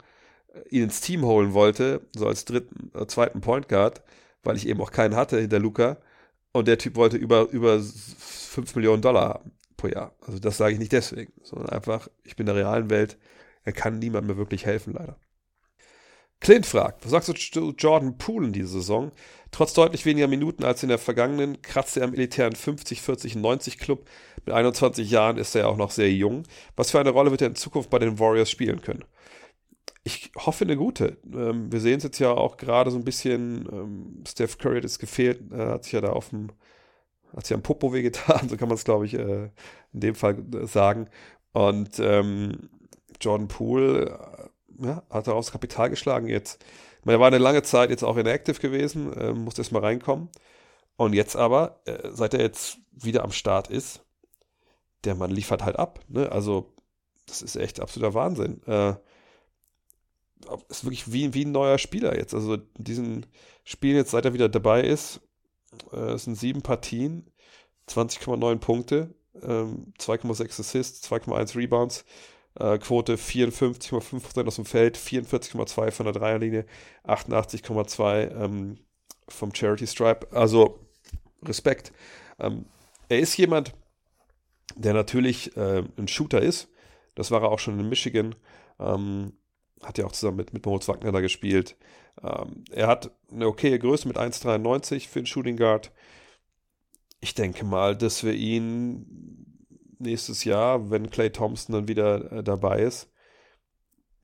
äh, ihn ins Team holen wollte, so als dritten, äh, zweiten Point Guard, weil ich eben auch keinen hatte hinter Luca. Und der Typ wollte über, über 5 Millionen Dollar haben pro Jahr. Also das sage ich nicht deswegen, sondern einfach, ich bin in der realen Welt, er kann niemand mehr wirklich helfen, leider. Clint fragt, was sagst du zu Jordan Poole in dieser Saison? Trotz deutlich weniger Minuten als in der vergangenen kratzte er am elitären 50, 40, 90 Club Mit 21 Jahren ist er auch noch sehr jung. Was für eine Rolle wird er in Zukunft bei den Warriors spielen können? Ich hoffe eine gute. Ähm, wir sehen es jetzt ja auch gerade so ein bisschen. Ähm, Steph Curry hat es gefehlt, er hat sich ja da auf dem, hat sich am Popo wehgetan, *laughs* so kann man es, glaube ich, äh, in dem Fall äh, sagen. Und ähm, Jordan Poole äh, ja, hat daraus Kapital geschlagen jetzt. Ich er war eine lange Zeit jetzt auch inactive gewesen, äh, musste erst mal reinkommen. Und jetzt aber, äh, seit er jetzt wieder am Start ist, der Mann liefert halt ab. Ne? Also, das ist echt absoluter Wahnsinn. Äh, ist wirklich wie, wie ein neuer Spieler jetzt. Also, in diesen Spielen jetzt, seit er wieder dabei ist, äh, es sind sieben Partien, 20,9 Punkte, ähm, 2,6 Assists, 2,1 Rebounds, äh, Quote 54,5% aus dem Feld, 44,2 von der Dreierlinie, 88,2 ähm, vom Charity Stripe. Also Respekt. Ähm, er ist jemand, der natürlich äh, ein Shooter ist. Das war er auch schon in Michigan. Ähm, hat ja auch zusammen mit, mit Moritz Wagner da gespielt. Ähm, er hat eine okaye Größe mit 1,93 für den Shooting Guard. Ich denke mal, dass wir ihn nächstes Jahr, wenn Clay Thompson dann wieder äh, dabei ist,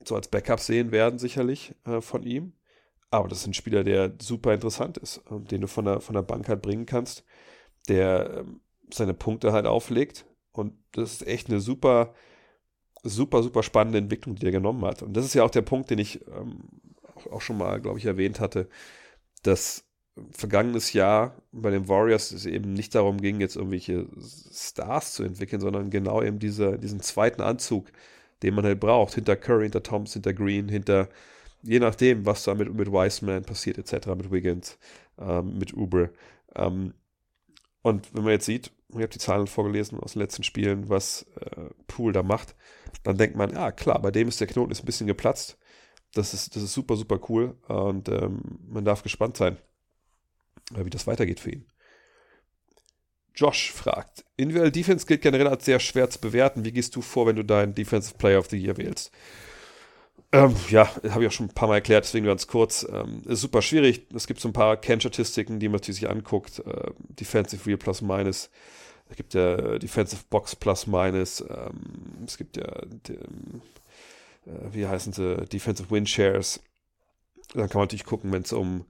so als Backup sehen werden, sicherlich äh, von ihm. Aber das ist ein Spieler, der super interessant ist, äh, den du von der, von der Bank halt bringen kannst, der ähm, seine Punkte halt auflegt. Und das ist echt eine super, super, super spannende Entwicklung, die er genommen hat. Und das ist ja auch der Punkt, den ich ähm, auch, auch schon mal, glaube ich, erwähnt hatte, dass vergangenes Jahr bei den Warriors es eben nicht darum ging, jetzt irgendwelche Stars zu entwickeln, sondern genau eben diese, diesen zweiten Anzug, den man halt braucht, hinter Curry, hinter Thompson, hinter Green, hinter, je nachdem, was da mit, mit Wiseman passiert, etc., mit Wiggins, ähm, mit Uber. Ähm, und wenn man jetzt sieht, ich habe die Zahlen vorgelesen aus den letzten Spielen, was äh, Poole da macht, dann denkt man, ja klar, bei dem ist der Knoten ist ein bisschen geplatzt. Das ist, das ist super, super cool und ähm, man darf gespannt sein wie das weitergeht für ihn. Josh fragt, individuell Defense gilt generell als sehr schwer zu bewerten. Wie gehst du vor, wenn du deinen Defensive Player of the Year wählst? Ähm, ja, habe ich auch schon ein paar Mal erklärt, deswegen ganz kurz. Ähm, ist super schwierig. Es gibt so ein paar Kern-Statistiken, die man sich anguckt. Äh, Defensive Real Plus Minus. Es gibt ja Defensive Box Plus Minus. Ähm, es gibt ja, die, äh, wie heißen sie, Defensive Win Shares. Dann kann man natürlich gucken, wenn es um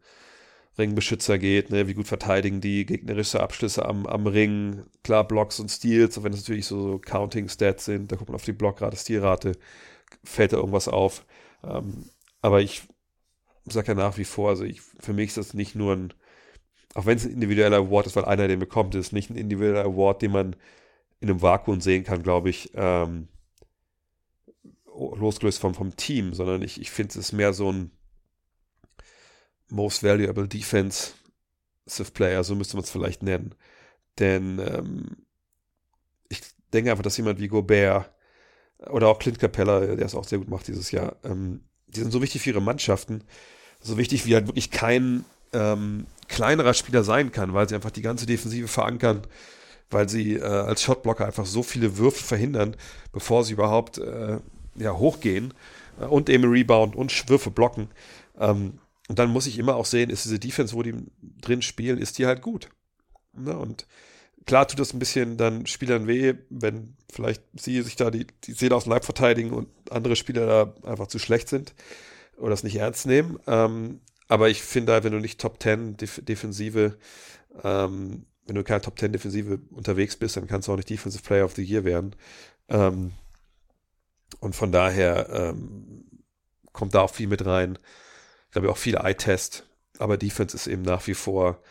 Ringbeschützer geht, ne, wie gut verteidigen die gegnerische Abschlüsse am, am Ring, klar Blocks und Steals, auch wenn es natürlich so, so Counting-Stats sind, da guckt man auf die Blockrate, Stilrate, fällt da irgendwas auf. Ähm, aber ich sage ja nach wie vor, also ich, für mich ist das nicht nur ein, auch wenn es ein individueller Award ist, weil einer den bekommt, ist nicht ein individueller Award, den man in einem Vakuum sehen kann, glaube ich, ähm, losgelöst vom, vom Team, sondern ich, ich finde es mehr so ein Most Valuable Defensive Player, so müsste man es vielleicht nennen. Denn ähm, ich denke einfach, dass jemand wie Gobert oder auch Clint Capella, der es auch sehr gut macht dieses Jahr, ähm, die sind so wichtig für ihre Mannschaften, so wichtig wie halt wirklich kein ähm, kleinerer Spieler sein kann, weil sie einfach die ganze Defensive verankern, weil sie äh, als Shotblocker einfach so viele Würfe verhindern, bevor sie überhaupt äh, ja, hochgehen äh, und eben Rebound und Würfe blocken. Ähm, und dann muss ich immer auch sehen, ist diese Defense, wo die drin spielen, ist die halt gut. Ne? Und klar tut das ein bisschen dann Spielern weh, wenn vielleicht sie sich da die, die Seele aus dem Leib verteidigen und andere Spieler da einfach zu schlecht sind oder das nicht ernst nehmen. Ähm, aber ich finde, halt, wenn du nicht Top 10 Def Defensive, ähm, wenn du keine Top 10 Defensive unterwegs bist, dann kannst du auch nicht Defensive Player of the Year werden. Ähm, und von daher ähm, kommt da auch viel mit rein glaube ich, auch viele Eye-Test, aber Defense ist eben nach wie vor,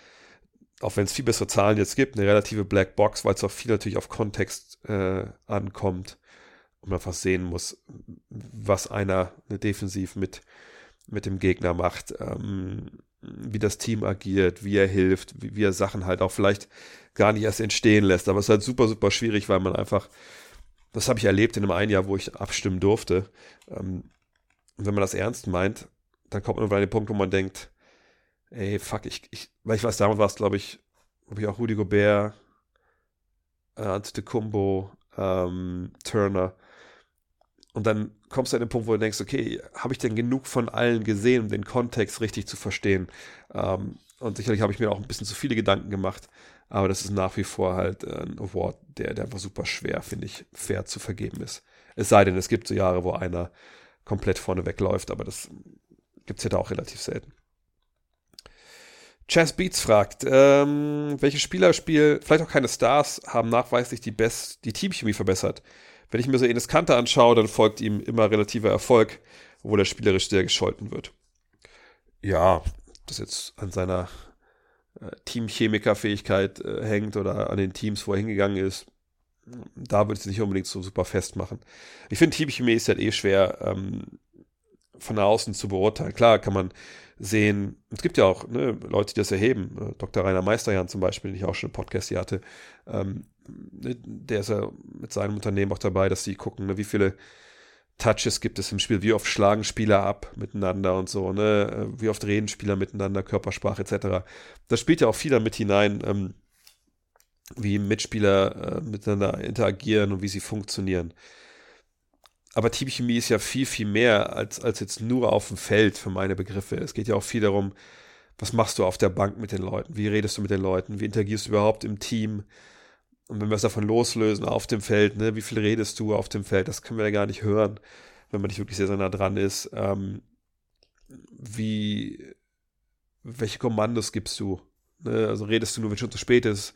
auch wenn es viel bessere Zahlen jetzt gibt, eine relative Black Box, weil es auch viel natürlich auf Kontext äh, ankommt und man einfach sehen muss, was einer eine Defensiv mit, mit dem Gegner macht, ähm, wie das Team agiert, wie er hilft, wie, wie er Sachen halt auch vielleicht gar nicht erst entstehen lässt. Aber es ist halt super, super schwierig, weil man einfach, das habe ich erlebt in einem einen Jahr, wo ich abstimmen durfte. Ähm, wenn man das ernst meint, dann kommt man an den Punkt, wo man denkt, ey, fuck, ich, ich weil ich weiß, damals war es, glaube ich, habe ich auch Rudy Gobert, äh, Antetokounmpo, ähm, Turner. Und dann kommst du an den Punkt, wo du denkst, okay, habe ich denn genug von allen gesehen, um den Kontext richtig zu verstehen? Ähm, und sicherlich habe ich mir auch ein bisschen zu viele Gedanken gemacht. Aber das ist nach wie vor halt äh, ein Award, der, der einfach super schwer, finde ich, fair zu vergeben ist. Es sei denn, es gibt so Jahre, wo einer komplett vorne wegläuft, aber das gibt es ja da auch relativ selten. Chess Beats fragt, ähm, welche Spieler spielen, vielleicht auch keine Stars, haben nachweislich die, Best, die Teamchemie verbessert. Wenn ich mir so Enes Kante anschaue, dann folgt ihm immer relativer Erfolg, obwohl er spielerisch sehr gescholten wird. Ja, das jetzt an seiner äh, Teamchemiker-Fähigkeit äh, hängt oder an den Teams, wo er hingegangen ist, da würde ich es nicht unbedingt so super festmachen. Ich finde, Teamchemie ist halt eh schwer ähm, von außen zu beurteilen. Klar kann man sehen, es gibt ja auch ne, Leute, die das erheben. Äh, Dr. Rainer Meisterjan zum Beispiel, den ich auch schon im Podcast hier hatte, ähm, der ist ja mit seinem Unternehmen auch dabei, dass sie gucken, ne, wie viele Touches gibt es im Spiel, wie oft schlagen Spieler ab miteinander und so, ne, äh, wie oft reden Spieler miteinander, Körpersprache etc. Das spielt ja auch viel damit hinein, ähm, wie Mitspieler äh, miteinander interagieren und wie sie funktionieren. Aber Teamchemie ist ja viel, viel mehr als, als jetzt nur auf dem Feld für meine Begriffe. Es geht ja auch viel darum, was machst du auf der Bank mit den Leuten? Wie redest du mit den Leuten? Wie interagierst du überhaupt im Team? Und wenn wir es davon loslösen, auf dem Feld, ne, wie viel redest du auf dem Feld? Das können wir ja gar nicht hören, wenn man nicht wirklich sehr, sehr nah dran ist. Ähm, wie, welche Kommandos gibst du? Ne? Also redest du nur, wenn es schon zu spät ist?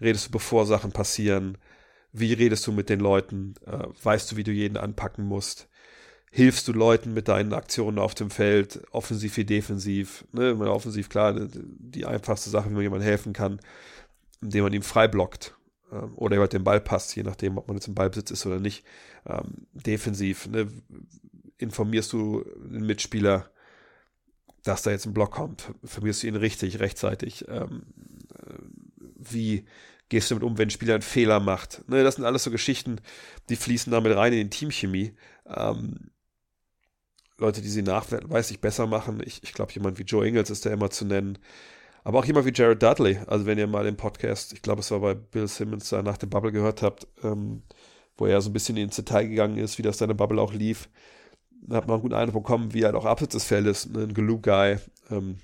Redest du, bevor Sachen passieren? Wie redest du mit den Leuten? Äh, weißt du, wie du jeden anpacken musst? Hilfst du Leuten mit deinen Aktionen auf dem Feld, offensiv wie defensiv? Ne? Offensiv, klar, die einfachste Sache, wie man jemandem helfen kann, indem man ihm frei blockt oder jemand den Ball passt, je nachdem, ob man jetzt im Ballbesitz ist oder nicht. Ähm, defensiv, ne? informierst du den Mitspieler, dass da jetzt ein Block kommt, informierst du ihn richtig, rechtzeitig. Ähm, äh, wie gehst du damit um, wenn ein Spieler einen Fehler macht? Ne, das sind alles so Geschichten, die fließen damit rein in die Teamchemie. Ähm, Leute, die sie nachweislich besser machen. Ich, ich glaube, jemand wie Joe Ingles ist da immer zu nennen. Aber auch jemand wie Jared Dudley. Also, wenn ihr mal den Podcast, ich glaube, es war bei Bill Simmons da nach dem Bubble gehört habt, ähm, wo er so ein bisschen ins Detail gegangen ist, wie das seine Bubble auch lief, da hat man einen guten Eindruck bekommen, wie er halt auch abseits des Feldes, ne, ein Glue-Guy, ähm,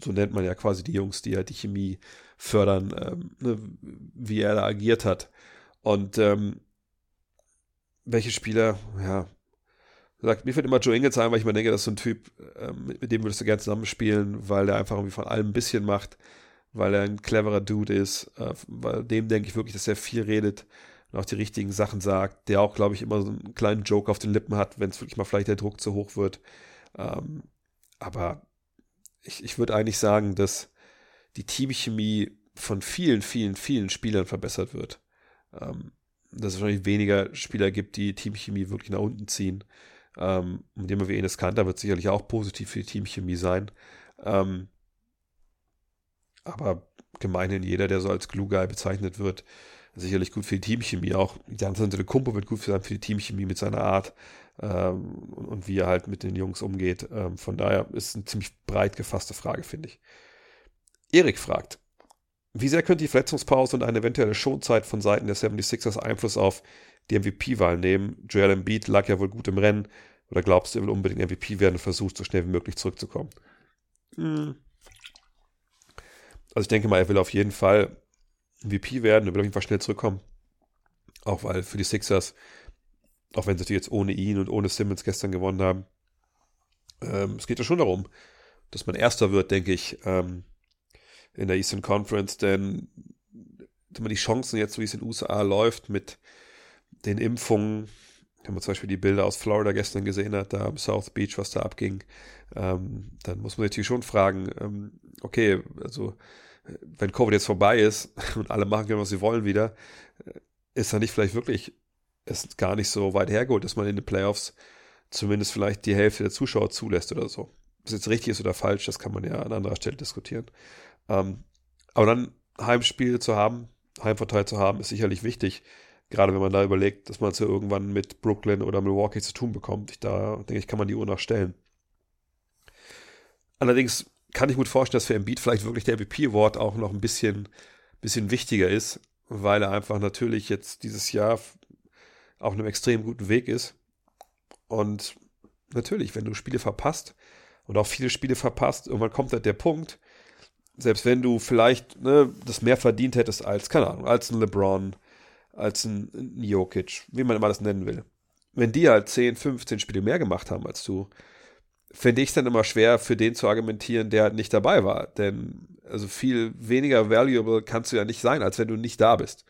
so nennt man ja quasi die Jungs, die halt die Chemie fördern, ähm, ne, wie er da agiert hat. Und ähm, welche Spieler, ja, sagt, mir fällt immer Joe Ingles ein, weil ich mir denke, das ist so ein Typ, ähm, mit, dem würdest du gerne zusammenspielen, weil der einfach irgendwie von allem ein bisschen macht, weil er ein cleverer Dude ist, äh, weil dem denke ich wirklich, dass er viel redet und auch die richtigen Sachen sagt, der auch, glaube ich, immer so einen kleinen Joke auf den Lippen hat, wenn es wirklich mal vielleicht der Druck zu hoch wird. Ähm, aber ich, ich würde eigentlich sagen, dass die Teamchemie von vielen, vielen, vielen Spielern verbessert wird. Ähm, dass es wahrscheinlich weniger Spieler gibt, die Teamchemie wirklich nach unten ziehen. Ähm, und jemand wie Enes Kanter wird sicherlich auch positiv für die Teamchemie sein. Ähm, aber gemeinhin jeder, der so als Glue Guy bezeichnet wird, sicherlich gut für die Teamchemie. Auch Jan der Kumpo wird gut für, für die Teamchemie mit seiner Art ähm, und, und, wie er halt mit den Jungs umgeht. Ähm, von daher ist es eine ziemlich breit gefasste Frage, finde ich. Erik fragt, wie sehr könnte die Verletzungspause und eine eventuelle Schonzeit von Seiten der 76ers Einfluss auf die MVP-Wahl nehmen? Joel Embiid lag ja wohl gut im Rennen. Oder glaubst du, er will unbedingt MVP werden und versucht, so schnell wie möglich zurückzukommen? Hm. Also ich denke mal, er will auf jeden Fall MVP werden, er will auf jeden Fall schnell zurückkommen. Auch weil für die Sixers, auch wenn sie jetzt ohne ihn und ohne Simmons gestern gewonnen haben, ähm, es geht ja schon darum, dass man Erster wird, denke ich. Ähm, in der Eastern Conference, denn die Chancen jetzt, wie es in den USA läuft, mit den Impfungen, wenn man zum Beispiel die Bilder aus Florida gestern gesehen hat, da am South Beach, was da abging, ähm, dann muss man natürlich schon fragen, ähm, okay, also wenn Covid jetzt vorbei ist *laughs* und alle machen können, was sie wollen wieder, äh, ist da nicht vielleicht wirklich es gar nicht so weit hergeholt, dass man in den Playoffs zumindest vielleicht die Hälfte der Zuschauer zulässt oder so. Ob es jetzt richtig ist oder falsch, das kann man ja an anderer Stelle diskutieren. Ähm, aber dann Heimspiel zu haben, Heimvorteil zu haben, ist sicherlich wichtig. Gerade wenn man da überlegt, dass man es ja irgendwann mit Brooklyn oder Milwaukee zu tun bekommt. Ich, da denke ich, kann man die Uhr nachstellen. Allerdings kann ich gut vorstellen, dass für Embiid vielleicht wirklich der MVP-Award auch noch ein bisschen, bisschen wichtiger ist, weil er einfach natürlich jetzt dieses Jahr auf einem extrem guten Weg ist. Und natürlich, wenn du Spiele verpasst und auch viele Spiele verpasst, irgendwann kommt halt der Punkt, selbst wenn du vielleicht ne, das mehr verdient hättest als, keine Ahnung, als ein LeBron, als ein Jokic, wie man immer das nennen will. Wenn die halt 10, 15 Spiele mehr gemacht haben als du, finde ich es dann immer schwer, für den zu argumentieren, der halt nicht dabei war. Denn also viel weniger valuable kannst du ja nicht sein, als wenn du nicht da bist.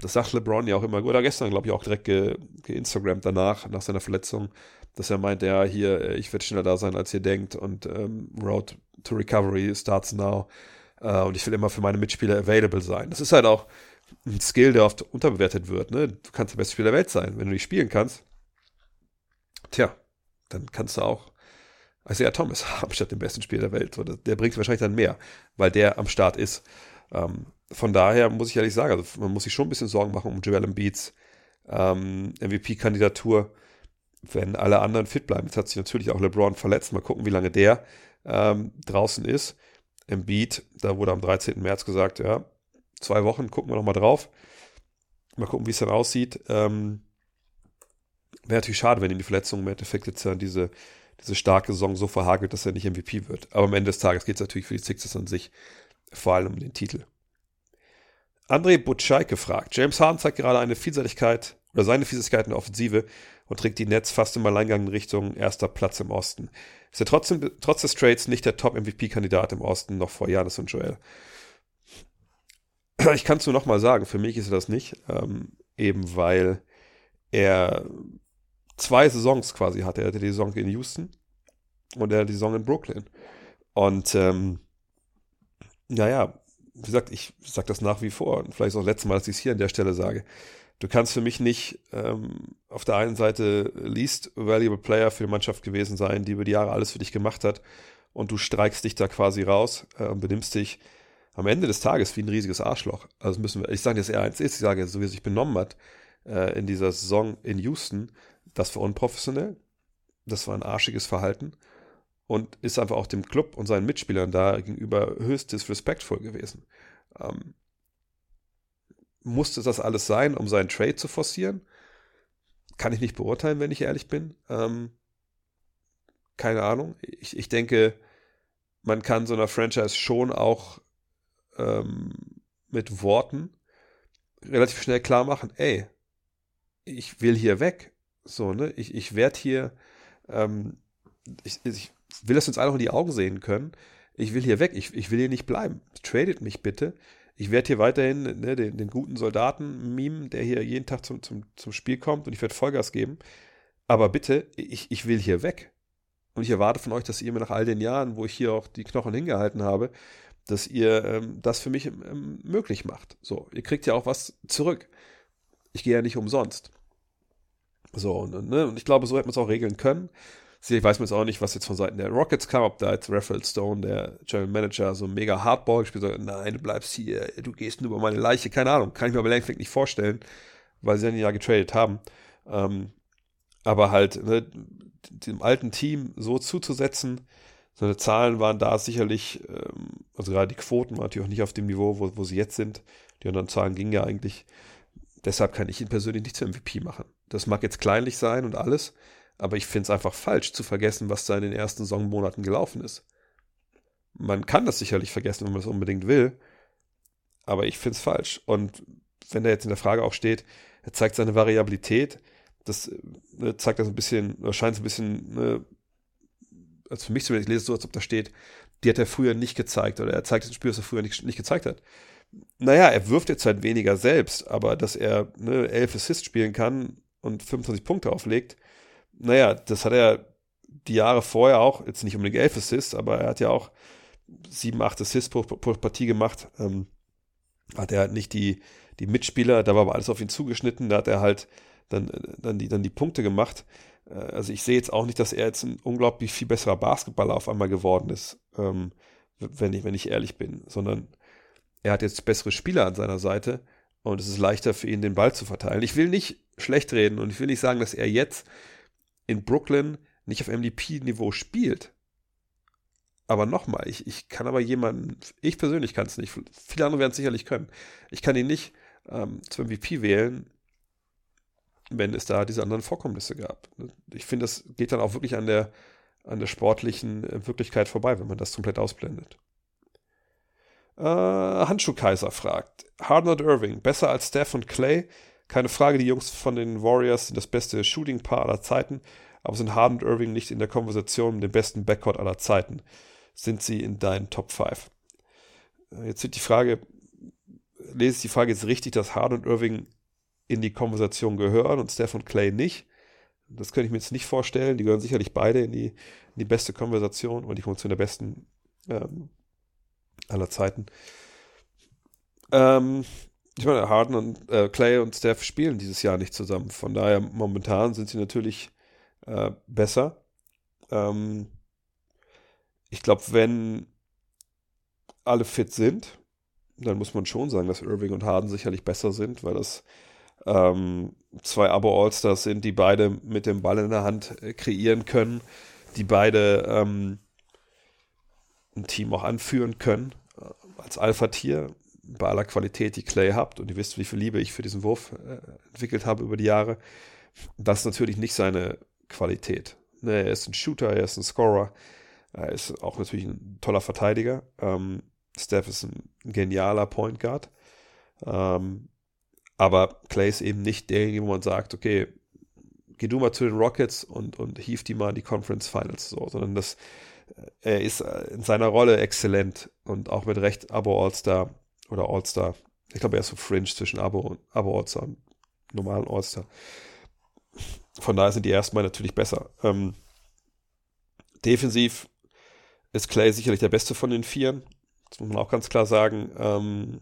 Das sagt LeBron ja auch immer, oder gestern, glaube ich, auch direkt geinstagrammt ge danach, nach seiner Verletzung, dass er meint, ja, hier, äh, ich werde schneller da sein, als ihr denkt und ähm, Road to Recovery starts now. Äh, und ich will immer für meine Mitspieler available sein. Das ist halt auch ein Skill, der oft unterbewertet wird. Ne? Du kannst der beste Spieler der Welt sein. Wenn du nicht spielen kannst, tja, dann kannst du auch Isaiah Thomas *laughs* haben statt dem besten Spieler der Welt. Der bringt wahrscheinlich dann mehr, weil der am Start ist. Ähm, von daher muss ich ehrlich sagen, also man muss sich schon ein bisschen Sorgen machen um Joel Embiids ähm, MVP-Kandidatur, wenn alle anderen fit bleiben. Jetzt hat sich natürlich auch LeBron verletzt. Mal gucken, wie lange der ähm, draußen ist. Embiid, da wurde am 13. März gesagt, ja, zwei Wochen, gucken wir noch mal drauf. Mal gucken, wie es dann aussieht. Ähm, Wäre natürlich schade, wenn ihm die Verletzung im Endeffekt jetzt dann diese, diese starke Saison so verhagelt, dass er nicht MVP wird. Aber am Ende des Tages geht es natürlich für die Sixers an sich vor allem um den Titel. André Butscheike fragt, James Harden zeigt gerade eine Vielseitigkeit oder seine Vielseitigkeit in der Offensive und trägt die Nets fast im Alleingang in Richtung erster Platz im Osten. Ist er trotzdem, trotz des Trades nicht der Top-MVP-Kandidat im Osten, noch vor Janis und Joel? Ich kann es nur nochmal sagen, für mich ist er das nicht, ähm, eben weil er zwei Saisons quasi hatte. Er hatte die Saison in Houston und er hatte die Saison in Brooklyn. Und ähm, naja, wie gesagt, ich sage das nach wie vor und vielleicht auch das letzte Mal, dass ich es hier an der Stelle sage. Du kannst für mich nicht ähm, auf der einen Seite least valuable Player für die Mannschaft gewesen sein, die über die Jahre alles für dich gemacht hat und du streikst dich da quasi raus äh, und benimmst dich am Ende des Tages wie ein riesiges Arschloch. Also müssen wir, ich sage, dass er eins ist, ich sage, so wie er sich benommen hat äh, in dieser Saison in Houston, das war unprofessionell, das war ein arschiges Verhalten und ist einfach auch dem Club und seinen Mitspielern da gegenüber höchst disrespectful gewesen. Ähm, musste das alles sein, um seinen Trade zu forcieren? Kann ich nicht beurteilen, wenn ich ehrlich bin. Ähm, keine Ahnung. Ich, ich denke, man kann so einer Franchise schon auch ähm, mit Worten relativ schnell klar machen, ey, ich will hier weg. So, ne? Ich, ich werde hier, ähm, ich, ich will das uns alle in die Augen sehen können. Ich will hier weg, ich, ich will hier nicht bleiben. Tradet mich bitte. Ich werde hier weiterhin ne, den, den, guten Soldaten mimen, der hier jeden Tag zum, zum, zum Spiel kommt und ich werde Vollgas geben. Aber bitte, ich, ich will hier weg. Und ich erwarte von euch, dass ihr mir nach all den Jahren, wo ich hier auch die Knochen hingehalten habe, dass ihr ähm, das für mich ähm, möglich macht. So, ihr kriegt ja auch was zurück. Ich gehe ja nicht umsonst. So, und, ne, und ich glaube, so hätte man es auch regeln können. Ich weiß jetzt auch nicht, was jetzt von Seiten der Rockets kam, ob da jetzt Raphael Stone, der General Manager, so mega Hardball gespielt hat, nein, du bleibst hier, du gehst nur über meine Leiche, keine Ahnung, kann ich mir aber längst nicht vorstellen, weil sie ja ja getradet haben. Ähm, aber halt, ne, dem alten Team so zuzusetzen, seine Zahlen waren da sicherlich, ähm, also gerade die Quoten waren natürlich auch nicht auf dem Niveau, wo, wo sie jetzt sind. Die anderen Zahlen gingen ja eigentlich. Deshalb kann ich ihn persönlich nicht zum MVP machen. Das mag jetzt kleinlich sein und alles, aber ich finde es einfach falsch zu vergessen, was da in den ersten Saisonmonaten gelaufen ist. Man kann das sicherlich vergessen, wenn man das unbedingt will, aber ich finde es falsch. Und wenn da jetzt in der Frage auch steht, er zeigt seine Variabilität, das ne, zeigt das ein bisschen, scheint es ein bisschen, ne, also für mich zumindest, ich lese es so, als ob da steht, die hat er früher nicht gezeigt oder er zeigt ein Spiel, das er früher nicht, nicht gezeigt hat. Naja, er wirft jetzt halt weniger selbst, aber dass er ne, elf Assists spielen kann und 25 Punkte auflegt, naja, das hat er die Jahre vorher auch, jetzt nicht unbedingt elf Assists, aber er hat ja auch sieben, acht Assists pro, pro Partie gemacht. Ähm, hat er halt nicht die, die Mitspieler, da war aber alles auf ihn zugeschnitten, da hat er halt dann, dann, die, dann die Punkte gemacht. Äh, also ich sehe jetzt auch nicht, dass er jetzt ein unglaublich viel besserer Basketballer auf einmal geworden ist, ähm, wenn, ich, wenn ich ehrlich bin, sondern er hat jetzt bessere Spieler an seiner Seite und es ist leichter für ihn, den Ball zu verteilen. Ich will nicht schlecht reden und ich will nicht sagen, dass er jetzt in Brooklyn nicht auf MVP-Niveau spielt. Aber nochmal, ich, ich kann aber jemanden, ich persönlich kann es nicht, viele andere werden es sicherlich können. Ich kann ihn nicht ähm, zum MVP wählen, wenn es da diese anderen Vorkommnisse gab. Ich finde, das geht dann auch wirklich an der, an der sportlichen äh, Wirklichkeit vorbei, wenn man das komplett ausblendet. Äh, Handschuhkaiser fragt, Harden und Irving, besser als Steph und Clay? Keine Frage, die Jungs von den Warriors sind das beste Shooting-Paar aller Zeiten, aber sind Harden und Irving nicht in der Konversation mit dem besten Backcourt aller Zeiten? Sind sie in deinen Top 5? Äh, jetzt wird die Frage, lese ich die Frage jetzt richtig, dass Harden und Irving in die Konversation gehören und Steph und Clay nicht? Das könnte ich mir jetzt nicht vorstellen. Die gehören sicherlich beide in die, in die beste Konversation und die Konversation der besten ähm, aller Zeiten. Ähm, ich meine, Harden und äh, Clay und Steph spielen dieses Jahr nicht zusammen. Von daher, momentan sind sie natürlich äh, besser. Ähm, ich glaube, wenn alle fit sind, dann muss man schon sagen, dass Irving und Harden sicherlich besser sind, weil das ähm, zwei Abo-Allstars sind, die beide mit dem Ball in der Hand äh, kreieren können, die beide ähm, ein Team auch anführen können äh, als Alpha-Tier bei aller Qualität, die Clay habt und ihr wisst, wie viel Liebe ich für diesen Wurf äh, entwickelt habe über die Jahre. Das ist natürlich nicht seine Qualität. Ne, er ist ein Shooter, er ist ein Scorer, er ist auch natürlich ein toller Verteidiger. Ähm, Steph ist ein genialer Point Guard. Ähm, aber Clay ist eben nicht derjenige, wo man sagt, okay, geh du mal zu den Rockets und, und hief die mal in die Conference Finals, so, sondern das, äh, er ist äh, in seiner Rolle exzellent und auch mit Recht Abo All-Star oder All-Star. Ich glaube, er ist so Fringe zwischen Abo und Abo All-Star und normalen All-Star. Von daher sind die erstmal natürlich besser. Ähm, defensiv ist Clay sicherlich der beste von den Vieren. Das muss man auch ganz klar sagen. Ähm,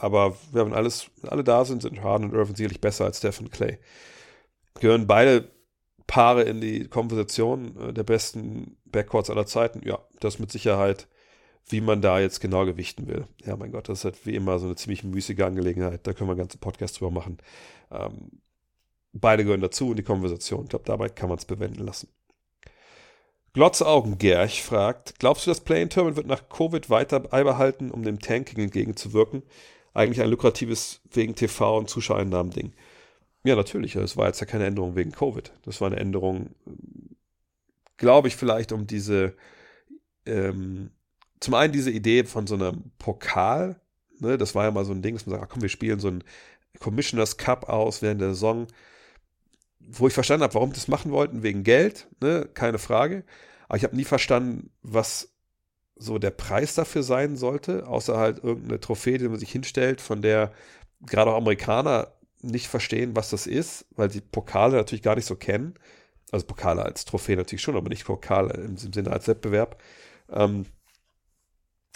aber wenn alles, alle da sind, sind Harden und Irvin sicherlich besser als Stephen Clay. Gehören beide Paare in die Konversation äh, der besten Backcourts aller Zeiten? Ja, das mit Sicherheit. Wie man da jetzt genau gewichten will. Ja, mein Gott, das ist halt wie immer so eine ziemlich müßige Angelegenheit. Da können wir einen ganzen Podcast drüber machen. Ähm, beide gehören dazu in die Konversation. Ich glaube, dabei kann man es bewenden lassen. Glotzaugen-Gerch fragt, glaubst du, das Play-In-Tournament wird nach Covid weiter beibehalten, um dem Tanking entgegenzuwirken? Eigentlich ein lukratives wegen TV- und Zuschauereinnahmen-Ding. Ja, natürlich. Es war jetzt ja keine Änderung wegen Covid. Das war eine Änderung, glaube ich, vielleicht um diese, ähm, zum einen diese Idee von so einem Pokal. Ne, das war ja mal so ein Ding, dass man sagt, ach komm, wir spielen so einen Commissioners Cup aus während der Saison wo ich verstanden habe, warum das machen wollten, wegen Geld, ne, keine Frage. Aber ich habe nie verstanden, was so der Preis dafür sein sollte, außer halt irgendeine Trophäe, die man sich hinstellt, von der gerade auch Amerikaner nicht verstehen, was das ist, weil sie Pokale natürlich gar nicht so kennen. Also Pokale als Trophäe natürlich schon, aber nicht Pokale im, Sinne als Wettbewerb. Ähm,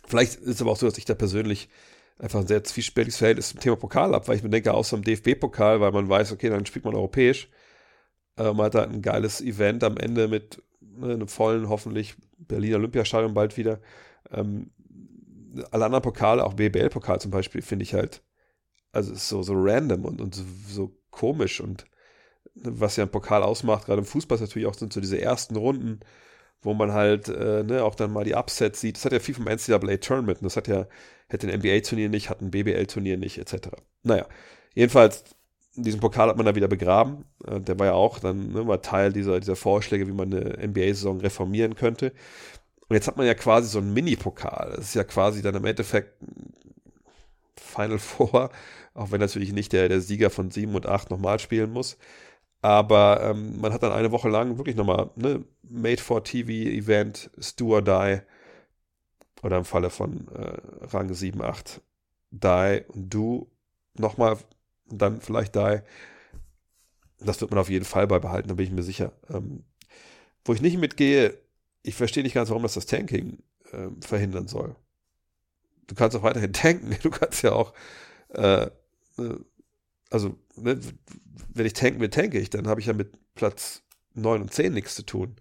vielleicht ist es aber auch so, dass ich da persönlich einfach ein sehr zwiespältiges Verhältnis zum Thema Pokal habe, weil ich mir denke, außer dem DFB-Pokal, weil man weiß, okay, dann spielt man europäisch, äh, man hat halt ein geiles Event am Ende mit ne, einem vollen, hoffentlich Berliner Olympiastadion bald wieder. Ähm, alle anderen Pokale, auch BBL-Pokal zum Beispiel, finde ich halt, also ist so, so random und, und so, so komisch und was ja ein Pokal ausmacht, gerade im Fußball natürlich auch sind so diese ersten Runden, wo man halt äh, ne, auch dann mal die Upsets sieht. Das hat ja viel vom NCAA Tournament. Das hat ja, hätte ein NBA-Turnier nicht, hat ein BBL-Turnier nicht, etc. Naja, jedenfalls diesen Pokal hat man da wieder begraben. Äh, der war ja auch dann ne, mal Teil dieser, dieser Vorschläge, wie man eine NBA-Saison reformieren könnte. Und jetzt hat man ja quasi so einen Mini-Pokal. Das ist ja quasi dann im Endeffekt Final Four, auch wenn natürlich nicht der, der Sieger von 7 und 8 nochmal spielen muss. Aber ähm, man hat dann eine Woche lang wirklich nochmal ne, Made-for-TV-Event, Stu or Die. Oder im Falle von äh, Rang 7, 8, Die und Du nochmal und dann vielleicht da. Das wird man auf jeden Fall beibehalten, da bin ich mir sicher. Ähm, wo ich nicht mitgehe, ich verstehe nicht ganz, warum das das Tanking äh, verhindern soll. Du kannst auch weiterhin *laughs* tanken. Du kannst ja auch, äh, äh, also, ne, wenn ich tanken will, tanke ich, dann habe ich ja mit Platz 9 und 10 nichts zu tun.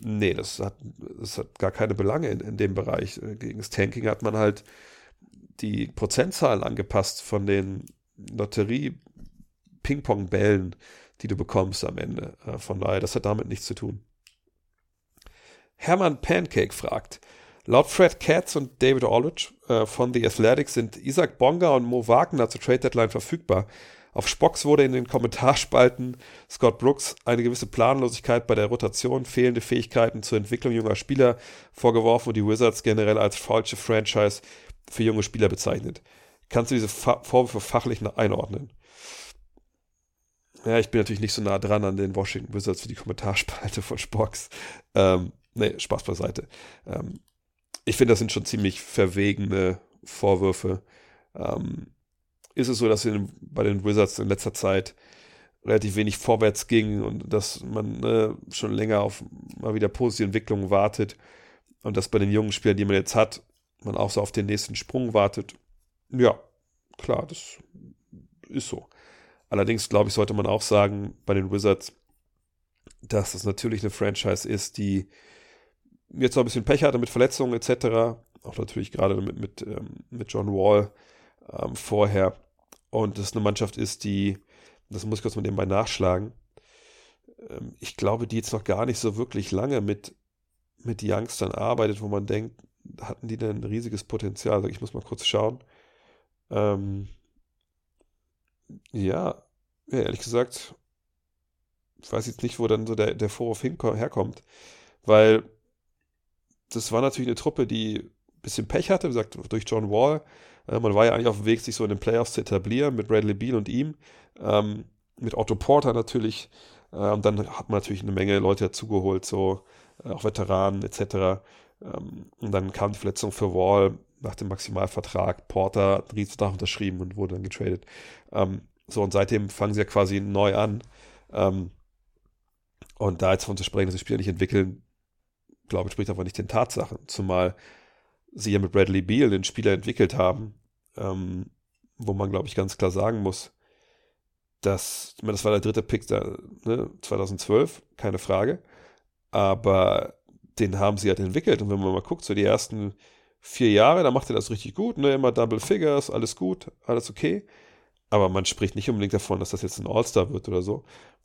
Nee, das hat, das hat gar keine Belange in, in dem Bereich. Äh, gegen das Tanking hat man halt die Prozentzahlen angepasst von den Lotterie-Ping-Pong-Bällen, die du bekommst am Ende. Äh, von daher, das hat damit nichts zu tun. Hermann Pancake fragt, laut Fred Katz und David Aldridge äh, von The Athletics sind Isaac Bonga und Mo Wagner zur Trade Deadline verfügbar. Auf Spocks wurde in den Kommentarspalten Scott Brooks eine gewisse Planlosigkeit bei der Rotation, fehlende Fähigkeiten zur Entwicklung junger Spieler vorgeworfen und die Wizards generell als falsche Franchise für junge Spieler bezeichnet. Kannst du diese Fa Vorwürfe fachlich einordnen? Ja, ich bin natürlich nicht so nah dran an den Washington Wizards wie die Kommentarspalte von Spox. Ähm, nee, Spaß beiseite. Ähm, ich finde, das sind schon ziemlich verwegene Vorwürfe. Ähm, ist es so, dass in, bei den Wizards in letzter Zeit relativ wenig vorwärts ging und dass man ne, schon länger auf mal wieder positive Entwicklungen wartet und dass bei den jungen Spielern, die man jetzt hat, man auch so auf den nächsten Sprung wartet. Ja, klar, das ist so. Allerdings, glaube ich, sollte man auch sagen, bei den Wizards, dass es natürlich eine Franchise ist, die jetzt noch ein bisschen Pech hatte mit Verletzungen etc. Auch natürlich gerade mit, mit, ähm, mit John Wall ähm, vorher. Und es eine Mannschaft ist, die, das muss ich kurz mal nebenbei nachschlagen, ähm, ich glaube, die jetzt noch gar nicht so wirklich lange mit, mit Youngstern arbeitet, wo man denkt, hatten die denn ein riesiges Potenzial? Also ich muss mal kurz schauen. Ähm, ja, ehrlich gesagt, ich weiß jetzt nicht, wo dann so der, der Vorwurf herkommt, weil das war natürlich eine Truppe, die ein bisschen Pech hatte, wie gesagt, durch John Wall. Äh, man war ja eigentlich auf dem Weg, sich so in den Playoffs zu etablieren mit Bradley Beal und ihm, ähm, mit Otto Porter natürlich. Äh, und dann hat man natürlich eine Menge Leute dazugeholt, so äh, auch Veteranen etc. Ähm, und dann kam die Verletzung für Wall nach dem Maximalvertrag. Porter hat Riesenstag unterschrieben und wurde dann getradet. Ähm, so, und seitdem fangen sie ja quasi neu an. Ähm, und da jetzt von zu sprechen, dass die Spieler nicht entwickeln, glaube ich, spricht einfach nicht den Tatsachen. Zumal sie ja mit Bradley Beal den Spieler entwickelt haben, ähm, wo man, glaube ich, ganz klar sagen muss, dass, ich meine, das war der dritte Pick da, ne, 2012, keine Frage. Aber den haben sie halt entwickelt. Und wenn man mal guckt, so die ersten vier Jahre, da macht er das richtig gut, ne, immer Double Figures, alles gut, alles okay. Aber man spricht nicht unbedingt davon, dass das jetzt ein All-Star wird oder so.